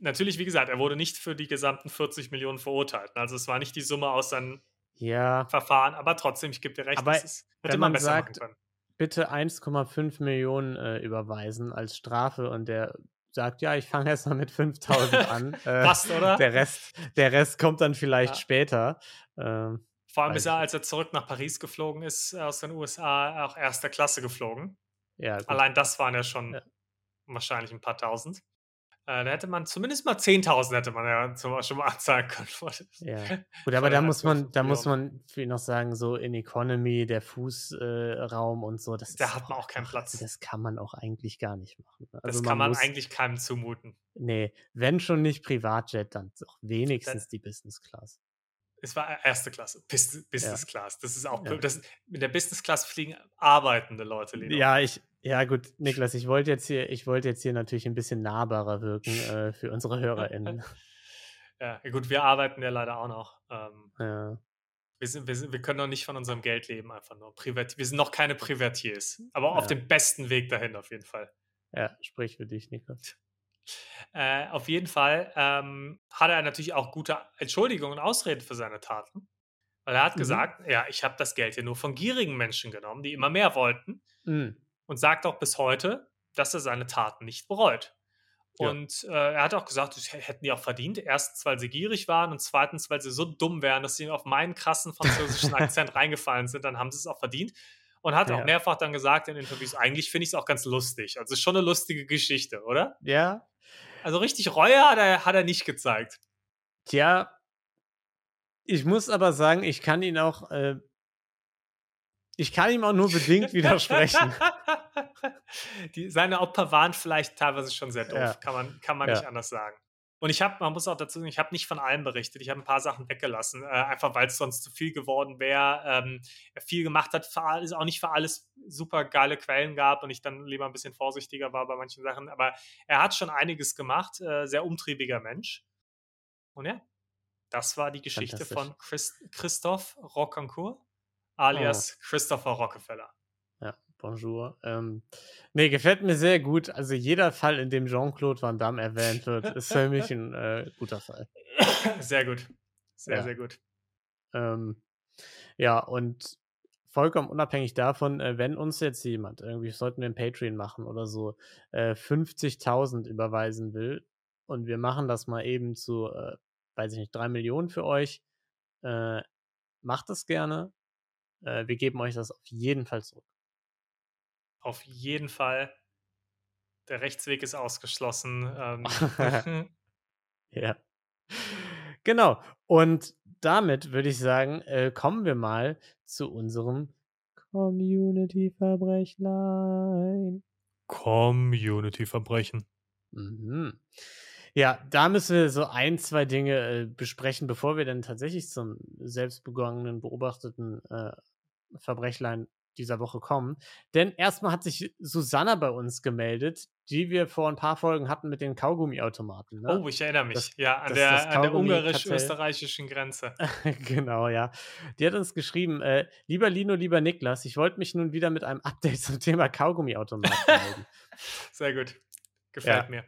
Natürlich, wie gesagt, er wurde nicht für die gesamten 40 Millionen verurteilt. Also es war nicht die Summe aus seinen ja. Verfahren, aber trotzdem, ich gebe dir recht, aber das hätte man besser sagt, machen können. Bitte 1,5 Millionen äh, überweisen als Strafe und der sagt, ja, ich fange erst mal mit 5000 an. äh, Passt, oder? Der Rest, der Rest kommt dann vielleicht ja. später. Ähm, Vor allem ist er, als er zurück nach Paris geflogen ist, aus den USA auch erster Klasse geflogen. Ja, Allein das waren ja schon ja. wahrscheinlich ein paar tausend. Äh, da hätte man zumindest mal 10.000 hätte man ja zum Beispiel mal anzahlen können. Ja. Gut, aber da muss man, da muss man viel noch sagen, so in Economy, der Fußraum äh, und so, das da hat man auch keinen Platz. Das kann man auch eigentlich gar nicht machen. Also das kann man, man muss, eigentlich keinem zumuten. Nee, wenn schon nicht Privatjet, dann doch wenigstens das, die Business Class. Es war erste Klasse, Business ja. Class. Das ist auch ja. das, in der Business Class fliegen arbeitende Leute. Lino. Ja, ich, ja gut, Niklas, ich wollte jetzt hier, ich wollte jetzt hier natürlich ein bisschen nahbarer wirken äh, für unsere HörerInnen. ja, gut, wir arbeiten ja leider auch noch. Ähm, ja. Wir, sind, wir, sind, wir können noch nicht von unserem Geld leben, einfach nur. Privat, wir sind noch keine Privatiers, aber auf dem besten Weg dahin auf jeden Fall. Ja, sprich für dich, Niklas. Äh, auf jeden Fall ähm, hat er natürlich auch gute Entschuldigungen und Ausreden für seine Taten. Weil er hat mhm. gesagt, ja, ich habe das Geld hier nur von gierigen Menschen genommen, die immer mehr wollten. Mhm. Und sagt auch bis heute, dass er seine Taten nicht bereut. Ja. Und äh, er hat auch gesagt, das hätten die auch verdient. Erstens, weil sie gierig waren und zweitens, weil sie so dumm wären, dass sie auf meinen krassen französischen Akzent reingefallen sind. Dann haben sie es auch verdient. Und hat ja. auch mehrfach dann gesagt in Interviews, eigentlich finde ich es auch ganz lustig. Also schon eine lustige Geschichte, oder? Ja, also richtig Reue hat er, hat er nicht gezeigt. Tja, ich muss aber sagen, ich kann ihn auch, äh, ich kann ihm auch nur bedingt widersprechen. Die, seine Opfer waren vielleicht teilweise schon sehr doof, ja. kann man, kann man ja. nicht anders sagen. Und ich habe, man muss auch dazu sagen, ich habe nicht von allem berichtet. Ich habe ein paar Sachen weggelassen, äh, einfach weil es sonst zu viel geworden wäre. Ähm, er viel gemacht hat, für auch nicht für alles super geile Quellen gab und ich dann lieber ein bisschen vorsichtiger war bei manchen Sachen. Aber er hat schon einiges gemacht, äh, sehr umtriebiger Mensch. Und ja, das war die Geschichte von Christ Christoph Roccancourt, alias oh. Christopher Rockefeller. Bonjour. Ähm, nee, gefällt mir sehr gut. Also jeder Fall, in dem Jean-Claude Van Damme erwähnt wird, ist für mich ein äh, guter Fall. Sehr gut. Sehr, ja. sehr gut. Ähm, ja, und vollkommen unabhängig davon, äh, wenn uns jetzt jemand, irgendwie sollten wir ein Patreon machen oder so, äh, 50.000 überweisen will und wir machen das mal eben zu, äh, weiß ich nicht, 3 Millionen für euch, äh, macht das gerne. Äh, wir geben euch das auf jeden Fall zurück auf jeden Fall. Der Rechtsweg ist ausgeschlossen. Ähm. ja. Genau. Und damit würde ich sagen, äh, kommen wir mal zu unserem Community-Verbrechlein. Community-Verbrechen. Mhm. Ja, da müssen wir so ein, zwei Dinge äh, besprechen, bevor wir dann tatsächlich zum selbstbegangenen, beobachteten äh, Verbrechlein dieser Woche kommen. Denn erstmal hat sich Susanna bei uns gemeldet, die wir vor ein paar Folgen hatten mit den Kaugummiautomaten. Ne? Oh, ich erinnere mich. Das, ja, an der, der ungarisch-österreichischen Grenze. genau, ja. Die hat uns geschrieben, äh, lieber Lino, lieber Niklas, ich wollte mich nun wieder mit einem Update zum Thema Kaugummiautomaten melden. Sehr gut. Gefällt ja. mir.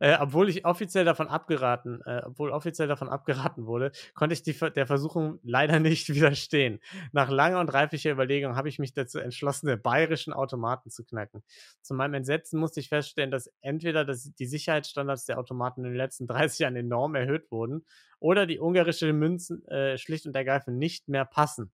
Äh, obwohl ich offiziell davon abgeraten, äh, obwohl offiziell davon abgeraten wurde, konnte ich die, der Versuchung leider nicht widerstehen. Nach langer und reiflicher Überlegung habe ich mich dazu entschlossen, den bayerischen Automaten zu knacken. Zu meinem Entsetzen musste ich feststellen, dass entweder das, die Sicherheitsstandards der Automaten in den letzten 30 Jahren enorm erhöht wurden oder die ungarische Münzen äh, schlicht und ergreifend nicht mehr passen.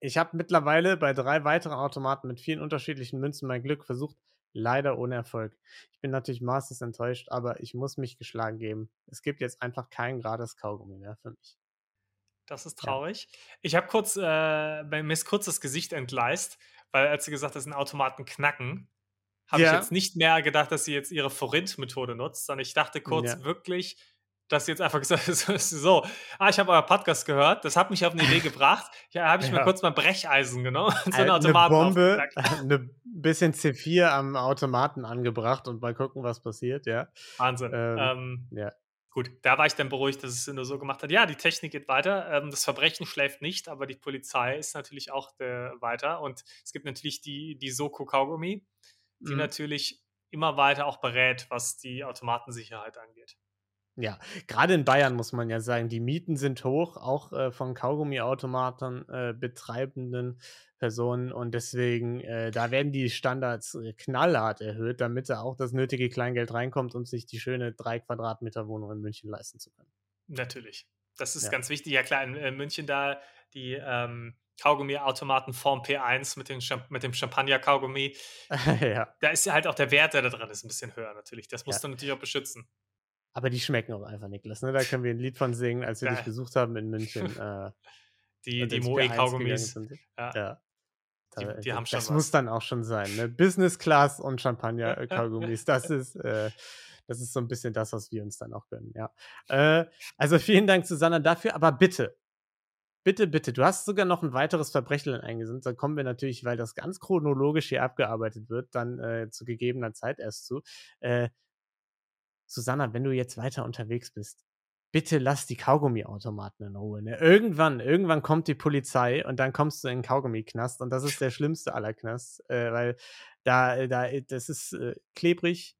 Ich habe mittlerweile bei drei weiteren Automaten mit vielen unterschiedlichen Münzen mein Glück versucht, Leider ohne Erfolg. Ich bin natürlich maßlos enttäuscht, aber ich muss mich geschlagen geben. Es gibt jetzt einfach kein gratis Kaugummi mehr für mich. Das ist traurig. Ja. Ich habe kurz, äh, bei mir ist kurz das Gesicht entgleist, weil als sie gesagt hat, ein Automaten knacken, habe ja. ich jetzt nicht mehr gedacht, dass sie jetzt ihre Forint-Methode nutzt, sondern ich dachte kurz ja. wirklich, dass jetzt einfach gesagt so, ah, ich habe euer Podcast gehört, das hat mich auf eine Idee gebracht. Ja, habe ich ja. mir kurz mal Brecheisen genommen und so einen Automaten eine Bombe, ein bisschen C4 am Automaten angebracht und mal gucken, was passiert, ja. Wahnsinn. Ähm, ähm, ja. Gut, da war ich dann beruhigt, dass es nur so gemacht hat. Ja, die Technik geht weiter. Ähm, das Verbrechen schläft nicht, aber die Polizei ist natürlich auch äh, weiter. Und es gibt natürlich die, die Soko Kaugummi, die mhm. natürlich immer weiter auch berät, was die Automatensicherheit angeht. Ja, gerade in Bayern muss man ja sagen, die Mieten sind hoch, auch äh, von Kaugummiautomaten äh, betreibenden Personen und deswegen, äh, da werden die Standards äh, knallhart erhöht, damit da auch das nötige Kleingeld reinkommt, um sich die schöne drei Quadratmeter Wohnung in München leisten zu können. Natürlich. Das ist ja. ganz wichtig. Ja klar, in, München da die ähm, Kaugummiautomaten Form P1 mit, den mit dem Champagner-Kaugummi. ja. Da ist ja halt auch der Wert, der da dran ist, ein bisschen höher natürlich. Das musst ja. du natürlich auch beschützen. Aber die schmecken auch einfach, Niklas. Ne? Da können wir ein Lied von singen, als wir ja. dich besucht haben in München. Äh, die die Moe-Kaugummis. Ja. ja. Die, die, haben schon Das was. muss dann auch schon sein. Ne? Business Class und Champagner-Kaugummis. das ist. Äh, das ist so ein bisschen das, was wir uns dann auch gönnen, ja. Äh, also vielen Dank, Susanna, dafür. Aber bitte, bitte, bitte, du hast sogar noch ein weiteres Verbrechen eingesendet. Da kommen wir natürlich, weil das ganz chronologisch hier abgearbeitet wird, dann äh, zu gegebener Zeit erst zu. Äh, Susanna, wenn du jetzt weiter unterwegs bist, bitte lass die Kaugummiautomaten in Ruhe. Ne? Irgendwann, irgendwann kommt die Polizei und dann kommst du in den Kaugummiknast und das ist der schlimmste aller Knasts, äh, weil da, da, das ist äh, klebrig,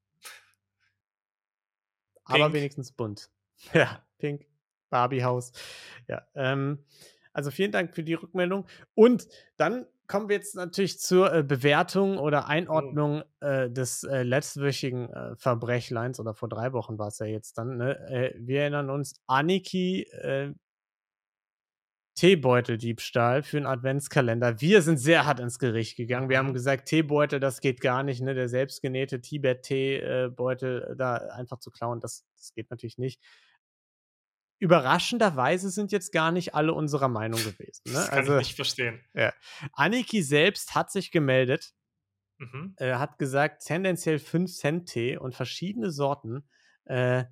pink. aber wenigstens bunt. Ja, pink, Barbiehaus. Ja, ähm, also vielen Dank für die Rückmeldung. Und dann kommen wir jetzt natürlich zur äh, Bewertung oder mhm. Einordnung äh, des äh, letztwöchigen äh, Verbrechleins oder vor drei Wochen war es ja jetzt dann. Ne? Äh, wir erinnern uns, Aniki äh, Teebeuteldiebstahl für einen Adventskalender. Wir sind sehr hart ins Gericht gegangen. Wir haben mhm. gesagt, Teebeutel, das geht gar nicht, ne? Der selbstgenähte Tibet-Teebeutel da einfach zu klauen, das, das geht natürlich nicht überraschenderweise sind jetzt gar nicht alle unserer Meinung gewesen. Ne? Das kann also, ich nicht verstehen. Ja. Aniki selbst hat sich gemeldet, mhm. äh, hat gesagt, tendenziell 5 Cent Tee und verschiedene Sorten. Äh,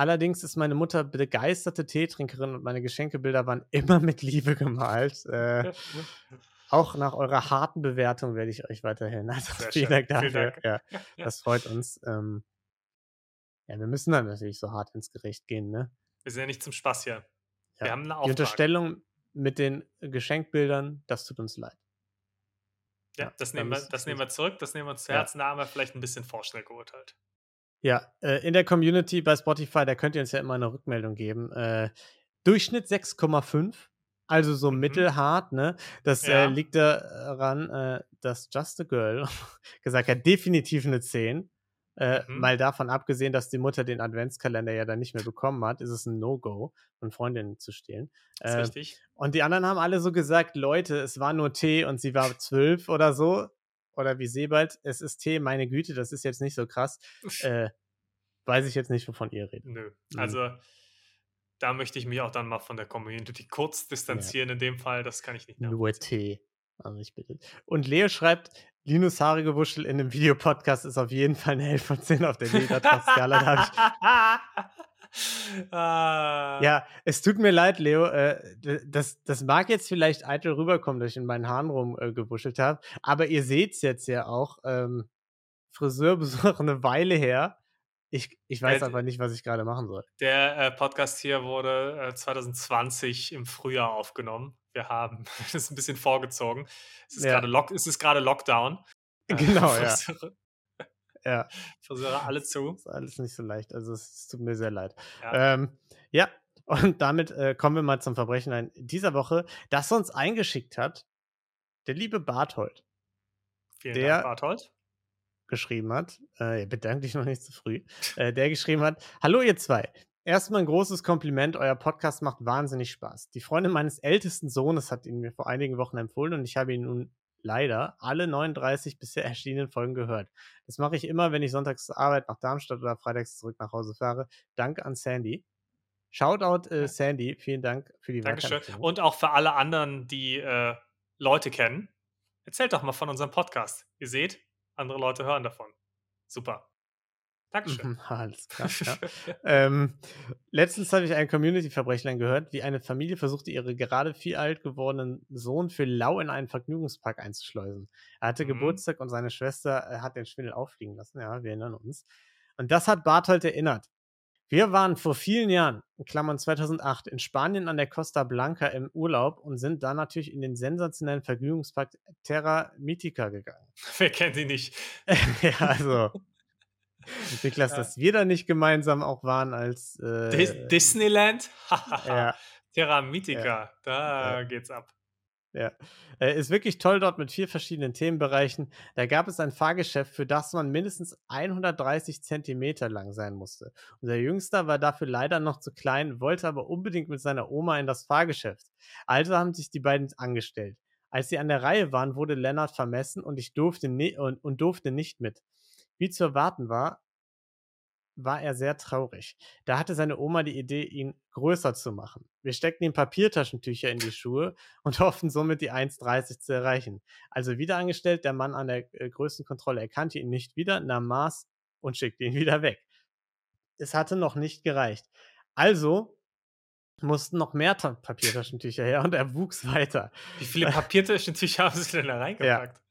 Allerdings ist meine Mutter begeisterte Teetrinkerin und meine Geschenkebilder waren immer mit Liebe gemalt. Äh, auch nach eurer harten Bewertung werde ich euch weiterhin. Also Sehr vielen Dank dafür. Vielen Dank. Ja, das freut uns. Ähm, ja, wir müssen dann natürlich so hart ins Gericht gehen, ne? Wir sind ja nicht zum Spaß hier. Ja. Wir haben eine Auftrag. Die Unterstellung mit den Geschenkbildern, das tut uns leid. Ja, ja das, nehmen wir, das nehmen wir zurück, das nehmen wir uns zu Herzen, da haben wir vielleicht ein bisschen vorschnell geurteilt. Ja, äh, in der Community bei Spotify, da könnt ihr uns ja immer eine Rückmeldung geben. Äh, Durchschnitt 6,5, also so mhm. mittelhart, ne? Das äh, ja. äh, liegt daran, äh, dass Just a Girl gesagt hat, definitiv eine 10. Äh, mhm. Mal davon abgesehen, dass die Mutter den Adventskalender ja dann nicht mehr bekommen hat, ist es ein No-Go, von Freundinnen zu stehlen. Das ist äh, richtig. Und die anderen haben alle so gesagt, Leute, es war nur Tee und sie war zwölf oder so oder wie Sebald, es ist Tee, meine Güte, das ist jetzt nicht so krass. Äh, weiß ich jetzt nicht, wovon ihr redet. Nö. Mhm. Also da möchte ich mich auch dann mal von der Community kurz distanzieren ja. in dem Fall. Das kann ich nicht Nur Tee. Also ich bitte. Und Leo schreibt, Linus haarige Wuschel in einem Videopodcast ist auf jeden Fall eine 11 von 10 auf der Lederskala. Ah. Ja, es tut mir leid, Leo. Äh, das, das mag jetzt vielleicht eitel rüberkommen, dass ich in meinen Haaren rumgewuschelt äh, habe. Aber ihr seht es jetzt ja auch. Ähm, Friseurbesuch eine Weile her. Ich, ich weiß der, aber nicht, was ich gerade machen soll. Der äh, Podcast hier wurde äh, 2020 im Frühjahr aufgenommen. Wir haben das ist ein bisschen vorgezogen. Es ist ja. gerade Lockdown. Genau, ja. Ja. Friseure alle zu. Das ist alles nicht so leicht. Also es tut mir sehr leid. Ja, ähm, ja. und damit äh, kommen wir mal zum Verbrechen ein dieser Woche, das uns eingeschickt hat, der liebe Barthold. Vielen der Dank, Barthold. geschrieben hat, äh, bedanke dich noch nicht zu früh, äh, der geschrieben hat, Hallo ihr zwei, Erstmal ein großes Kompliment. Euer Podcast macht wahnsinnig Spaß. Die Freundin meines ältesten Sohnes hat ihn mir vor einigen Wochen empfohlen und ich habe ihn nun leider alle 39 bisher erschienenen Folgen gehört. Das mache ich immer, wenn ich sonntags zur Arbeit nach Darmstadt oder freitags zurück nach Hause fahre. Danke an Sandy. Shoutout äh, Sandy, vielen Dank für die Dankeschön. Und auch für alle anderen, die äh, Leute kennen. Erzählt doch mal von unserem Podcast. Ihr seht, andere Leute hören davon. Super. Dankeschön. Mhm, alles klar. Ja. ähm, letztens habe ich einen Community-Verbrechlein gehört, wie eine Familie versuchte, ihre gerade vier alt gewordenen Sohn für lau in einen Vergnügungspark einzuschleusen. Er hatte mhm. Geburtstag und seine Schwester äh, hat den Schwindel auffliegen lassen. Ja, wir erinnern uns. Und das hat Barthold erinnert. Wir waren vor vielen Jahren, in Klammern 2008, in Spanien an der Costa Blanca im Urlaub und sind dann natürlich in den sensationellen Vergnügungspark Terra Mythica gegangen. Wer kennt sie nicht? ja, also Niklas, ja. dass wir da nicht gemeinsam auch waren als äh, Disneyland? ja. Terra Mythica, ja. da ja. geht's ab. Ja, äh, ist wirklich toll dort mit vier verschiedenen Themenbereichen. Da gab es ein Fahrgeschäft, für das man mindestens 130 Zentimeter lang sein musste. Unser Jüngster war dafür leider noch zu klein, wollte aber unbedingt mit seiner Oma in das Fahrgeschäft. Also haben sich die beiden angestellt. Als sie an der Reihe waren, wurde Lennart vermessen und ich durfte und, und durfte nicht mit. Wie zu erwarten war, war er sehr traurig. Da hatte seine Oma die Idee, ihn größer zu machen. Wir steckten ihm Papiertaschentücher in die Schuhe und hofften somit die 1,30 zu erreichen. Also wieder angestellt, der Mann an der äh, Größenkontrolle erkannte ihn nicht wieder, nahm Maß und schickte ihn wieder weg. Es hatte noch nicht gereicht. Also mussten noch mehr Papiertaschentücher her und er wuchs weiter. Wie viele Papiertaschentücher haben Sie denn da reingepackt? Ja.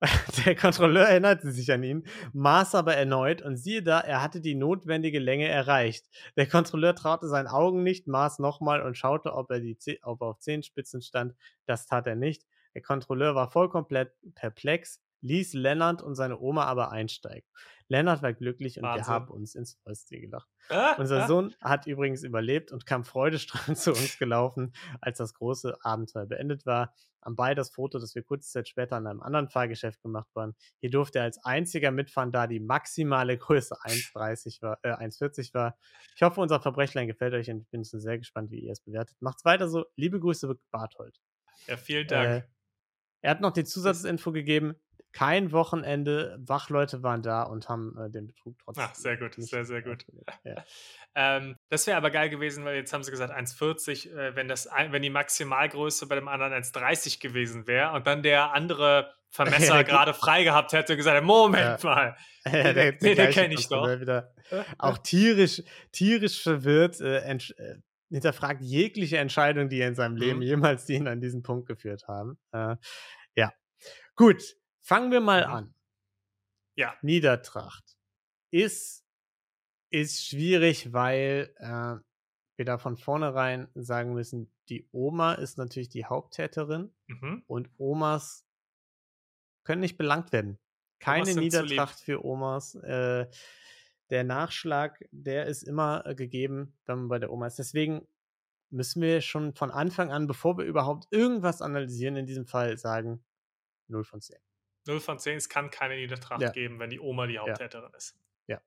Der Kontrolleur erinnerte sich an ihn, maß aber erneut und siehe da, er hatte die notwendige Länge erreicht. Der Kontrolleur traute seinen Augen nicht, maß nochmal und schaute, ob er, die, ob er auf Zehenspitzen stand. Das tat er nicht. Der Kontrolleur war vollkommen perplex, ließ Lennart und seine Oma aber einsteigen. Lennart war glücklich und Wahnsinn. wir haben uns ins Fäustchen gelacht. Ah, Unser ah. Sohn hat übrigens überlebt und kam freudestrahlend zu uns gelaufen, als das große Abenteuer beendet war. Am Bei das Foto, das wir kurze Zeit später an einem anderen Fahrgeschäft gemacht waren. Hier durfte er als einziger mitfahren, da die maximale Größe 1,30 war, äh, 1,40 war. Ich hoffe, unser Verbrechlein gefällt euch und ich bin sehr gespannt, wie ihr es bewertet. Macht's weiter so. Liebe Grüße, Barthold. Ja, vielen Dank. Äh, er hat noch die Zusatzinfo gegeben kein Wochenende. Wachleute waren da und haben äh, den Betrug trotzdem. Ach, sehr gut, sehr, sehr gut. Ja. ähm, das wäre aber geil gewesen, weil jetzt haben sie gesagt 1,40, äh, wenn, wenn die Maximalgröße bei dem anderen 1,30 gewesen wäre und dann der andere Vermesser ja, gerade frei gehabt hätte, gesagt, Moment ja. mal. Ja, der, der, der kenne ich doch. Wieder auch tierisch, tierisch verwirrt, äh, äh, hinterfragt jegliche Entscheidung, die er in seinem Leben mhm. jemals ihn an diesen Punkt geführt haben. Äh, ja. Gut, fangen wir mal mhm. an. Ja. Niedertracht ist, ist schwierig, weil äh, wir da von vornherein sagen müssen, die Oma ist natürlich die Haupttäterin mhm. und Omas können nicht belangt werden. Keine Niedertracht für Omas. Äh, der Nachschlag, der ist immer äh, gegeben, wenn man bei der Oma ist. Deswegen müssen wir schon von Anfang an, bevor wir überhaupt irgendwas analysieren, in diesem Fall sagen 0 von 10. 0 von 10, es kann keine Niedertracht ja. geben, wenn die Oma die Haupttäterin ja. ist. Ja.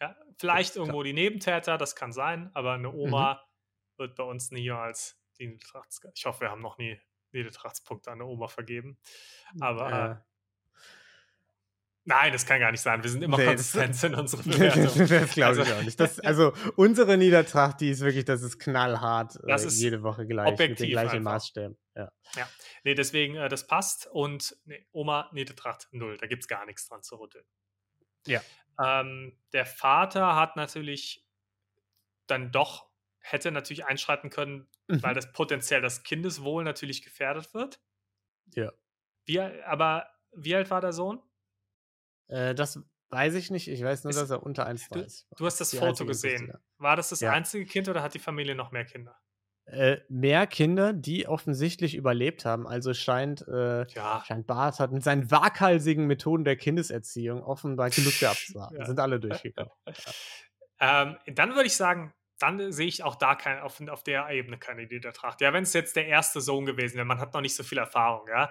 ja vielleicht irgendwo klar. die Nebentäter, das kann sein, aber eine Oma mhm. wird bei uns nie als die Niedertrachts. Ich hoffe, wir haben noch nie Niedertrachtspunkte an eine Oma vergeben. Aber äh, äh Nein, das kann gar nicht sein. Wir sind immer nee, konsistent in unserer Bewertung. das glaube also, ich auch nicht. Das, also unsere Niedertracht, die ist wirklich, das ist knallhart. Das äh, ist jede Woche gleich. Mit den gleichen einfach. Maßstäben. Ja. ja. Nee, deswegen, äh, das passt. Und nee, Oma, Niedertracht, null. Da gibt es gar nichts dran zu rütteln. Ja. Ähm, der Vater hat natürlich dann doch, hätte natürlich einschreiten können, mhm. weil das potenziell das Kindeswohl natürlich gefährdet wird. Ja. Wie, aber wie alt war der Sohn? Äh, das weiß ich nicht. Ich weiß nur, ist, dass er unter 1 ist. Du hast das Foto gesehen. War das das ja. einzige Kind oder hat die Familie noch mehr Kinder? Äh, mehr Kinder, die offensichtlich überlebt haben. Also scheint, äh, ja. scheint Bart hat mit seinen waghalsigen Methoden der Kindeserziehung offenbar genug gehabt zu haben. ja. Sind alle durchgekommen. ähm, dann würde ich sagen, dann sehe ich auch da kein, auf, auf der Ebene keine Niedertracht. Ja, wenn es jetzt der erste Sohn gewesen wäre, man hat noch nicht so viel Erfahrung, ja.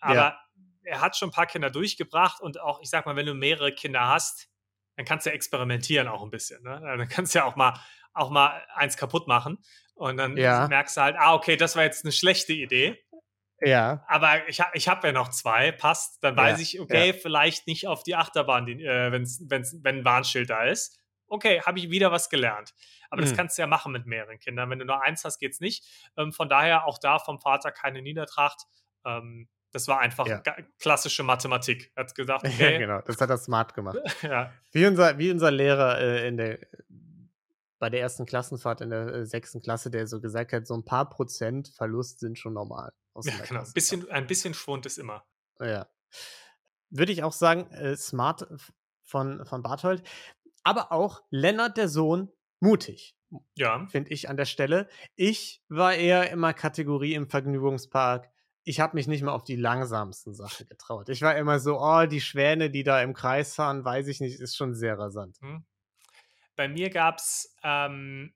Aber ja er hat schon ein paar Kinder durchgebracht und auch, ich sag mal, wenn du mehrere Kinder hast, dann kannst du experimentieren auch ein bisschen. Ne? Dann kannst du ja auch mal, auch mal eins kaputt machen. Und dann ja. merkst du halt, ah, okay, das war jetzt eine schlechte Idee. Ja. Aber ich, ich habe ja noch zwei, passt. Dann weiß ja. ich, okay, ja. vielleicht nicht auf die Achterbahn, äh, wenn's, wenn's, wenn ein Warnschild da ist. Okay, habe ich wieder was gelernt. Aber mhm. das kannst du ja machen mit mehreren Kindern. Wenn du nur eins hast, geht's nicht. Ähm, von daher auch da vom Vater keine Niedertracht. Ähm, das war einfach ja. klassische Mathematik. Er hat gesagt, okay. Ja, genau, das hat er smart gemacht. ja. Wie unser, wie unser Lehrer äh, in der, bei der ersten Klassenfahrt in der äh, sechsten Klasse, der so gesagt hat, so ein paar Prozent Verlust sind schon normal. ja, genau. Ein bisschen, ein bisschen Schwund ist immer. Ja. Würde ich auch sagen, äh, smart von, von Barthold. Aber auch Lennart, der Sohn, mutig. Ja. Finde ich an der Stelle. Ich war eher immer Kategorie im Vergnügungspark ich habe mich nicht mal auf die langsamsten Sachen getraut. Ich war immer so, oh, die Schwäne, die da im Kreis fahren, weiß ich nicht, ist schon sehr rasant. Hm. Bei mir gab es, ähm,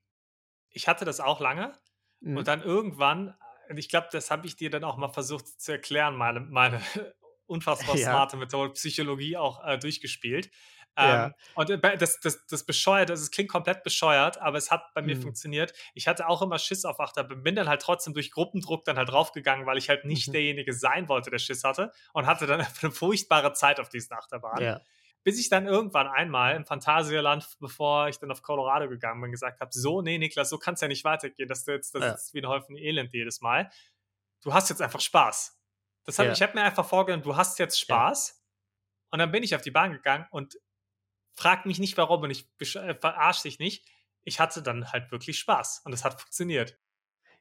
ich hatte das auch lange mhm. und dann irgendwann, ich glaube, das habe ich dir dann auch mal versucht zu erklären, meine, meine unfassbar ja. smarte Methode, Psychologie auch äh, durchgespielt. Ja. Ähm, und äh, das, das, das bescheuert, also es klingt komplett bescheuert, aber es hat bei mir mhm. funktioniert. Ich hatte auch immer Schiss auf Achterbahn, bin dann halt trotzdem durch Gruppendruck dann halt draufgegangen, weil ich halt nicht mhm. derjenige sein wollte, der Schiss hatte und hatte dann eine furchtbare Zeit auf diesen Achterbahn. Ja. Bis ich dann irgendwann einmal im Phantasialand, bevor ich dann auf Colorado gegangen bin, gesagt habe: So, nee, Niklas, so kann es ja nicht weitergehen, dass du jetzt, das ja. ist wie ein Häufen Elend jedes Mal. Du hast jetzt einfach Spaß. Das hab, ja. Ich habe mir einfach vorgenommen, du hast jetzt Spaß. Und dann bin ich auf die Bahn gegangen und frag mich nicht warum und ich äh, verarsche dich nicht. Ich hatte dann halt wirklich Spaß und es hat funktioniert.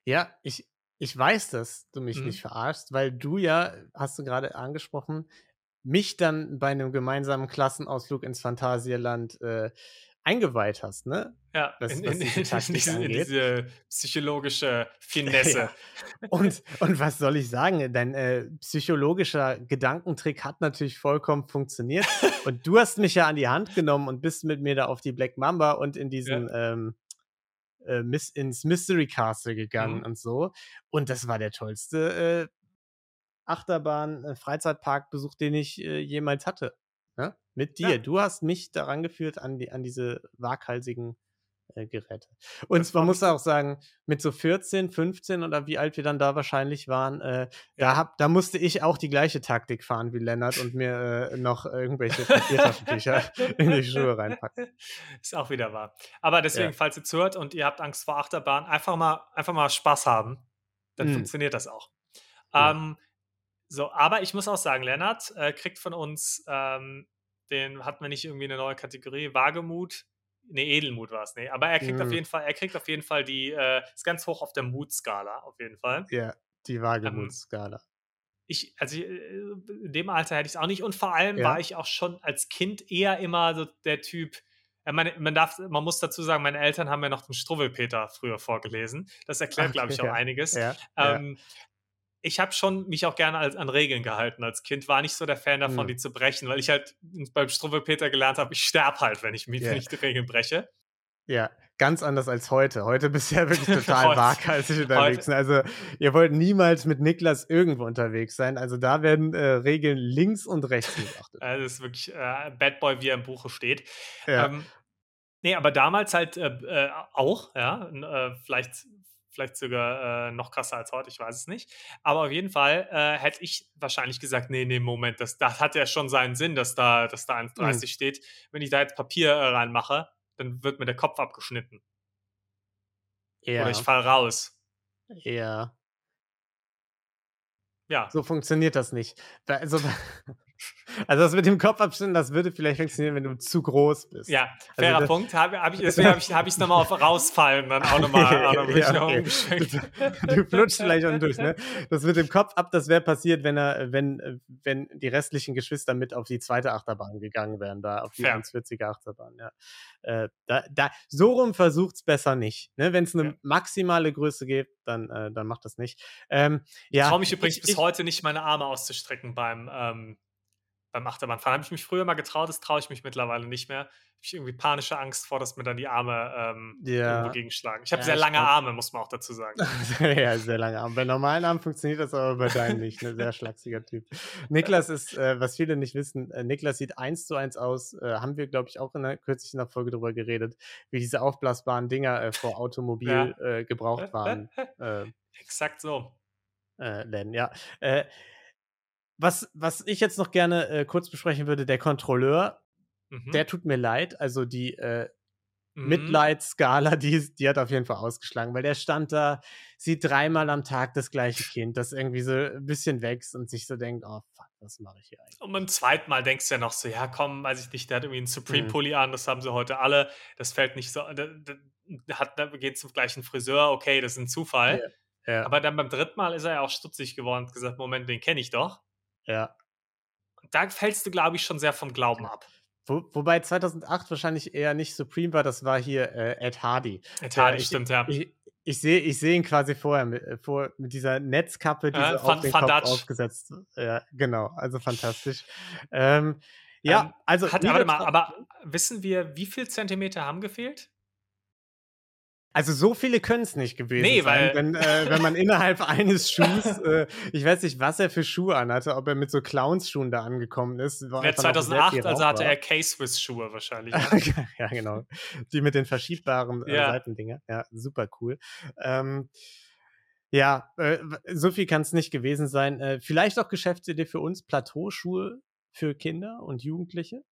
Ja, ich, ich weiß, dass du mich mhm. nicht verarschst, weil du ja, hast du gerade angesprochen, mich dann bei einem gemeinsamen Klassenausflug ins Phantasialand äh, eingeweiht hast, ne? Ja, was, in, in, in, diese, in, diese, psychologische Finesse. ja. und, und was soll ich sagen? Dein äh, psychologischer Gedankentrick hat natürlich vollkommen funktioniert. und du hast mich ja an die Hand genommen und bist mit mir da auf die Black Mamba und in diesen ja. ähm, äh, ins Mystery Castle gegangen mhm. und so. Und das war der tollste äh, Achterbahn, äh, Freizeitparkbesuch, den ich äh, jemals hatte. Ne? Mit dir. Ja. Du hast mich daran geführt an, die, an diese waghalsigen äh, Geräte. Und man muss auch sagen, mit so 14, 15 oder wie alt wir dann da wahrscheinlich waren, äh, ja. da, hab, da musste ich auch die gleiche Taktik fahren wie Lennart und mir äh, noch irgendwelche Papiertaschentücher in die Schuhe reinpacken. Ist auch wieder wahr. Aber deswegen, ja. falls ihr zuhört und ihr habt Angst vor Achterbahn, einfach mal, einfach mal Spaß haben, dann hm. funktioniert das auch. Ähm, So, aber ich muss auch sagen, Lennart äh, kriegt von uns, ähm, den hatten wir nicht irgendwie eine neue Kategorie, Wagemut. Nee, Edelmut war es, nee. Aber er kriegt mhm. auf jeden Fall, er kriegt auf jeden Fall die, äh, ist ganz hoch auf der Mutskala, auf jeden Fall. Ja, die ähm, Wagemutskala. Ähm, ich, also äh, in dem Alter hätte ich es auch nicht. Und vor allem ja. war ich auch schon als Kind eher immer so der Typ, man, man, darf, man muss dazu sagen, meine Eltern haben mir noch den Struwwelpeter früher vorgelesen. Das erklärt, glaube ich, auch ja. einiges. Ja, ähm, ja ich habe schon mich auch gerne als, an Regeln gehalten als Kind, war nicht so der Fan davon, mhm. die zu brechen, weil ich halt beim Struwwelpeter gelernt habe, ich sterbe halt, wenn ich, mich, yeah. wenn ich die Regeln breche. Ja, ganz anders als heute. Heute bist du ja wirklich total waghalsig unterwegs. Heute. Also ihr wollt niemals mit Niklas irgendwo unterwegs sein. Also da werden äh, Regeln links und rechts beachtet. das ist wirklich äh, Bad Boy, wie er im Buche steht. Ja. Ähm, nee, aber damals halt äh, äh auch, ja, äh, vielleicht vielleicht sogar äh, noch krasser als heute, ich weiß es nicht. Aber auf jeden Fall äh, hätte ich wahrscheinlich gesagt, nee, nee, Moment, das, das hat ja schon seinen Sinn, dass da, dass da 1,30 mhm. steht. Wenn ich da jetzt Papier äh, reinmache, dann wird mir der Kopf abgeschnitten. Ja. Oder ich fall raus. Ja. Ja. So funktioniert das nicht. Also, also das mit dem Kopfabschnitt, das würde vielleicht funktionieren, wenn du zu groß bist. Ja, also fairer also Punkt. Hab, hab ich, deswegen habe ich es nochmal auf rausfallen dann auch nochmal noch ja, okay. Du, du flutschst vielleicht auch durch, ne? Das mit dem Kopf ab, das wäre passiert, wenn er, wenn, wenn die restlichen Geschwister mit auf die zweite Achterbahn gegangen wären, da auf die Fair. 1,40er Achterbahn, ja. Äh, da, da, so rum versucht es besser nicht. Ne? Wenn es eine ja. maximale Größe gibt, dann, äh, dann macht das nicht. Ähm, ja, ich traue mich übrigens ich, bis ich, heute nicht, meine Arme auszustrecken beim ähm, beim Achterbahnfahren. Habe ich mich früher mal getraut, das traue ich mich mittlerweile nicht mehr. Habe ich irgendwie panische Angst vor, dass mir dann die Arme ähm, ja. irgendwo gegenschlagen. Ich habe ja, sehr lange Arme, muss man auch dazu sagen. ja, sehr lange Arme. Bei normalen Armen funktioniert das aber bei deinen nicht. Ein ne? sehr schlachsiger Typ. Niklas ist, äh, was viele nicht wissen, äh, Niklas sieht eins zu eins aus. Äh, haben wir, glaube ich, auch in der, kürzlich in der Folge darüber geredet, wie diese aufblasbaren Dinger äh, vor Automobil ja. Äh, gebraucht waren. Äh, Exakt so. Läden, ja. Was, was ich jetzt noch gerne äh, kurz besprechen würde, der Kontrolleur, mhm. der tut mir leid. Also die äh, mhm. Mitleidsskala, die, die hat auf jeden Fall ausgeschlagen, weil der stand da, sieht dreimal am Tag das gleiche Kind, das irgendwie so ein bisschen wächst und sich so denkt, oh fuck, was mache ich hier eigentlich? Und beim zweiten Mal denkst du ja noch so, ja komm, weiß ich nicht, der hat irgendwie einen Supreme-Pulli mhm. an, das haben sie heute alle, das fällt nicht so, der, der hat, der geht zum gleichen Friseur, okay, das ist ein Zufall. Ja. Ja. Aber dann beim dritten Mal ist er ja auch stutzig geworden und gesagt, Moment, den kenne ich doch. Ja. Da fällst du, glaube ich, schon sehr vom Glauben ab. Wo, wobei 2008 wahrscheinlich eher nicht Supreme war, das war hier äh, Ed Hardy. Ed Hardy, äh, stimmt, ja. Ich, ich sehe ich seh ihn quasi vorher mit, äh, vor, mit dieser Netzkappe, die äh, so auf den Kopf aufgesetzt. Ja, genau, also fantastisch. Ähm, ja, ähm, also. Hat, warte mal, aber wissen wir, wie viel Zentimeter haben gefehlt? Also so viele können es nicht gewesen nee, sein, wenn, äh, wenn man innerhalb eines Schuhs, äh, ich weiß nicht, was er für Schuhe anhatte, ob er mit so Clowns-Schuhen da angekommen ist. Ja, 2008, also hatte er K-Swiss-Schuhe wahrscheinlich. Ja. genau. Die mit den verschiebbaren äh, ja. Seitendinger. Ja, super cool. Ähm, ja, äh, so viel kann es nicht gewesen sein. Äh, vielleicht auch Geschäftsidee für uns, Plateauschuhe für Kinder und Jugendliche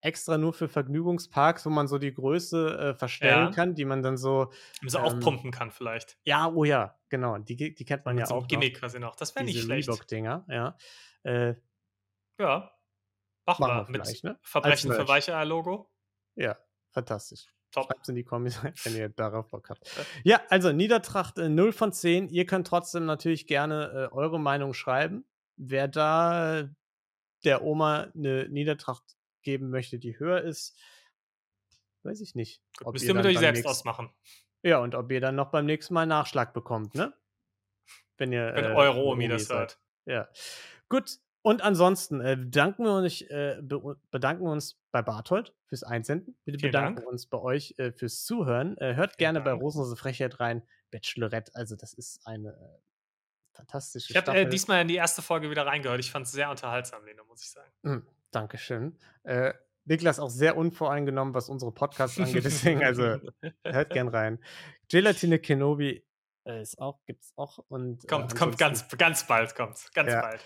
extra nur für Vergnügungsparks, wo man so die Größe äh, verstellen ja. kann, die man dann so. So ähm, aufpumpen kann, vielleicht. Ja, oh ja, genau. Die, die kennt man ja so auch. Gimmick noch. quasi noch. Das wäre nicht schlecht. Reebok-Dinger, ja. Äh, ja. Machen, wir, wir mit ne? Verbrechen für Weiche-Logo. Ja, fantastisch. Top. Schreibt in die Kommis, wenn ihr darauf Bock habt. Ja, also Niedertracht äh, 0 von 10. Ihr könnt trotzdem natürlich gerne äh, eure Meinung schreiben. Wer da der Oma eine Niedertracht geben möchte, die höher ist, weiß ich nicht. Gut, müsst ihr mit euch selbst ausmachen. Ja, und ob ihr dann noch beim nächsten Mal Nachschlag bekommt, ne? Wenn ihr. Wenn äh, Euro Omi das hört. Ja. Gut. Und ansonsten äh, bedanken wir uns, äh, be bedanken uns bei Barthold fürs Einsenden. Bitte Vielen bedanken wir uns bei euch äh, fürs Zuhören. Äh, hört Vielen gerne Dank. bei Rosenlose Frechheit rein. Bachelorette, also das ist eine äh, fantastische Ich habe diesmal in die erste Folge wieder reingehört. Ich fand es sehr unterhaltsam, Lena, muss ich sagen. Mhm. Dankeschön. Äh, Niklas auch sehr unvoreingenommen, was unsere Podcasts angeht. Deswegen, also hört gern rein. Gelatine Kenobi äh, ist auch, gibt's auch. Und, kommt, äh, kommt ganz, ganz bald, kommt. Ganz ja. bald.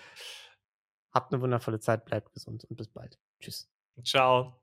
Habt eine wundervolle Zeit, bleibt gesund und bis bald. Tschüss. Ciao.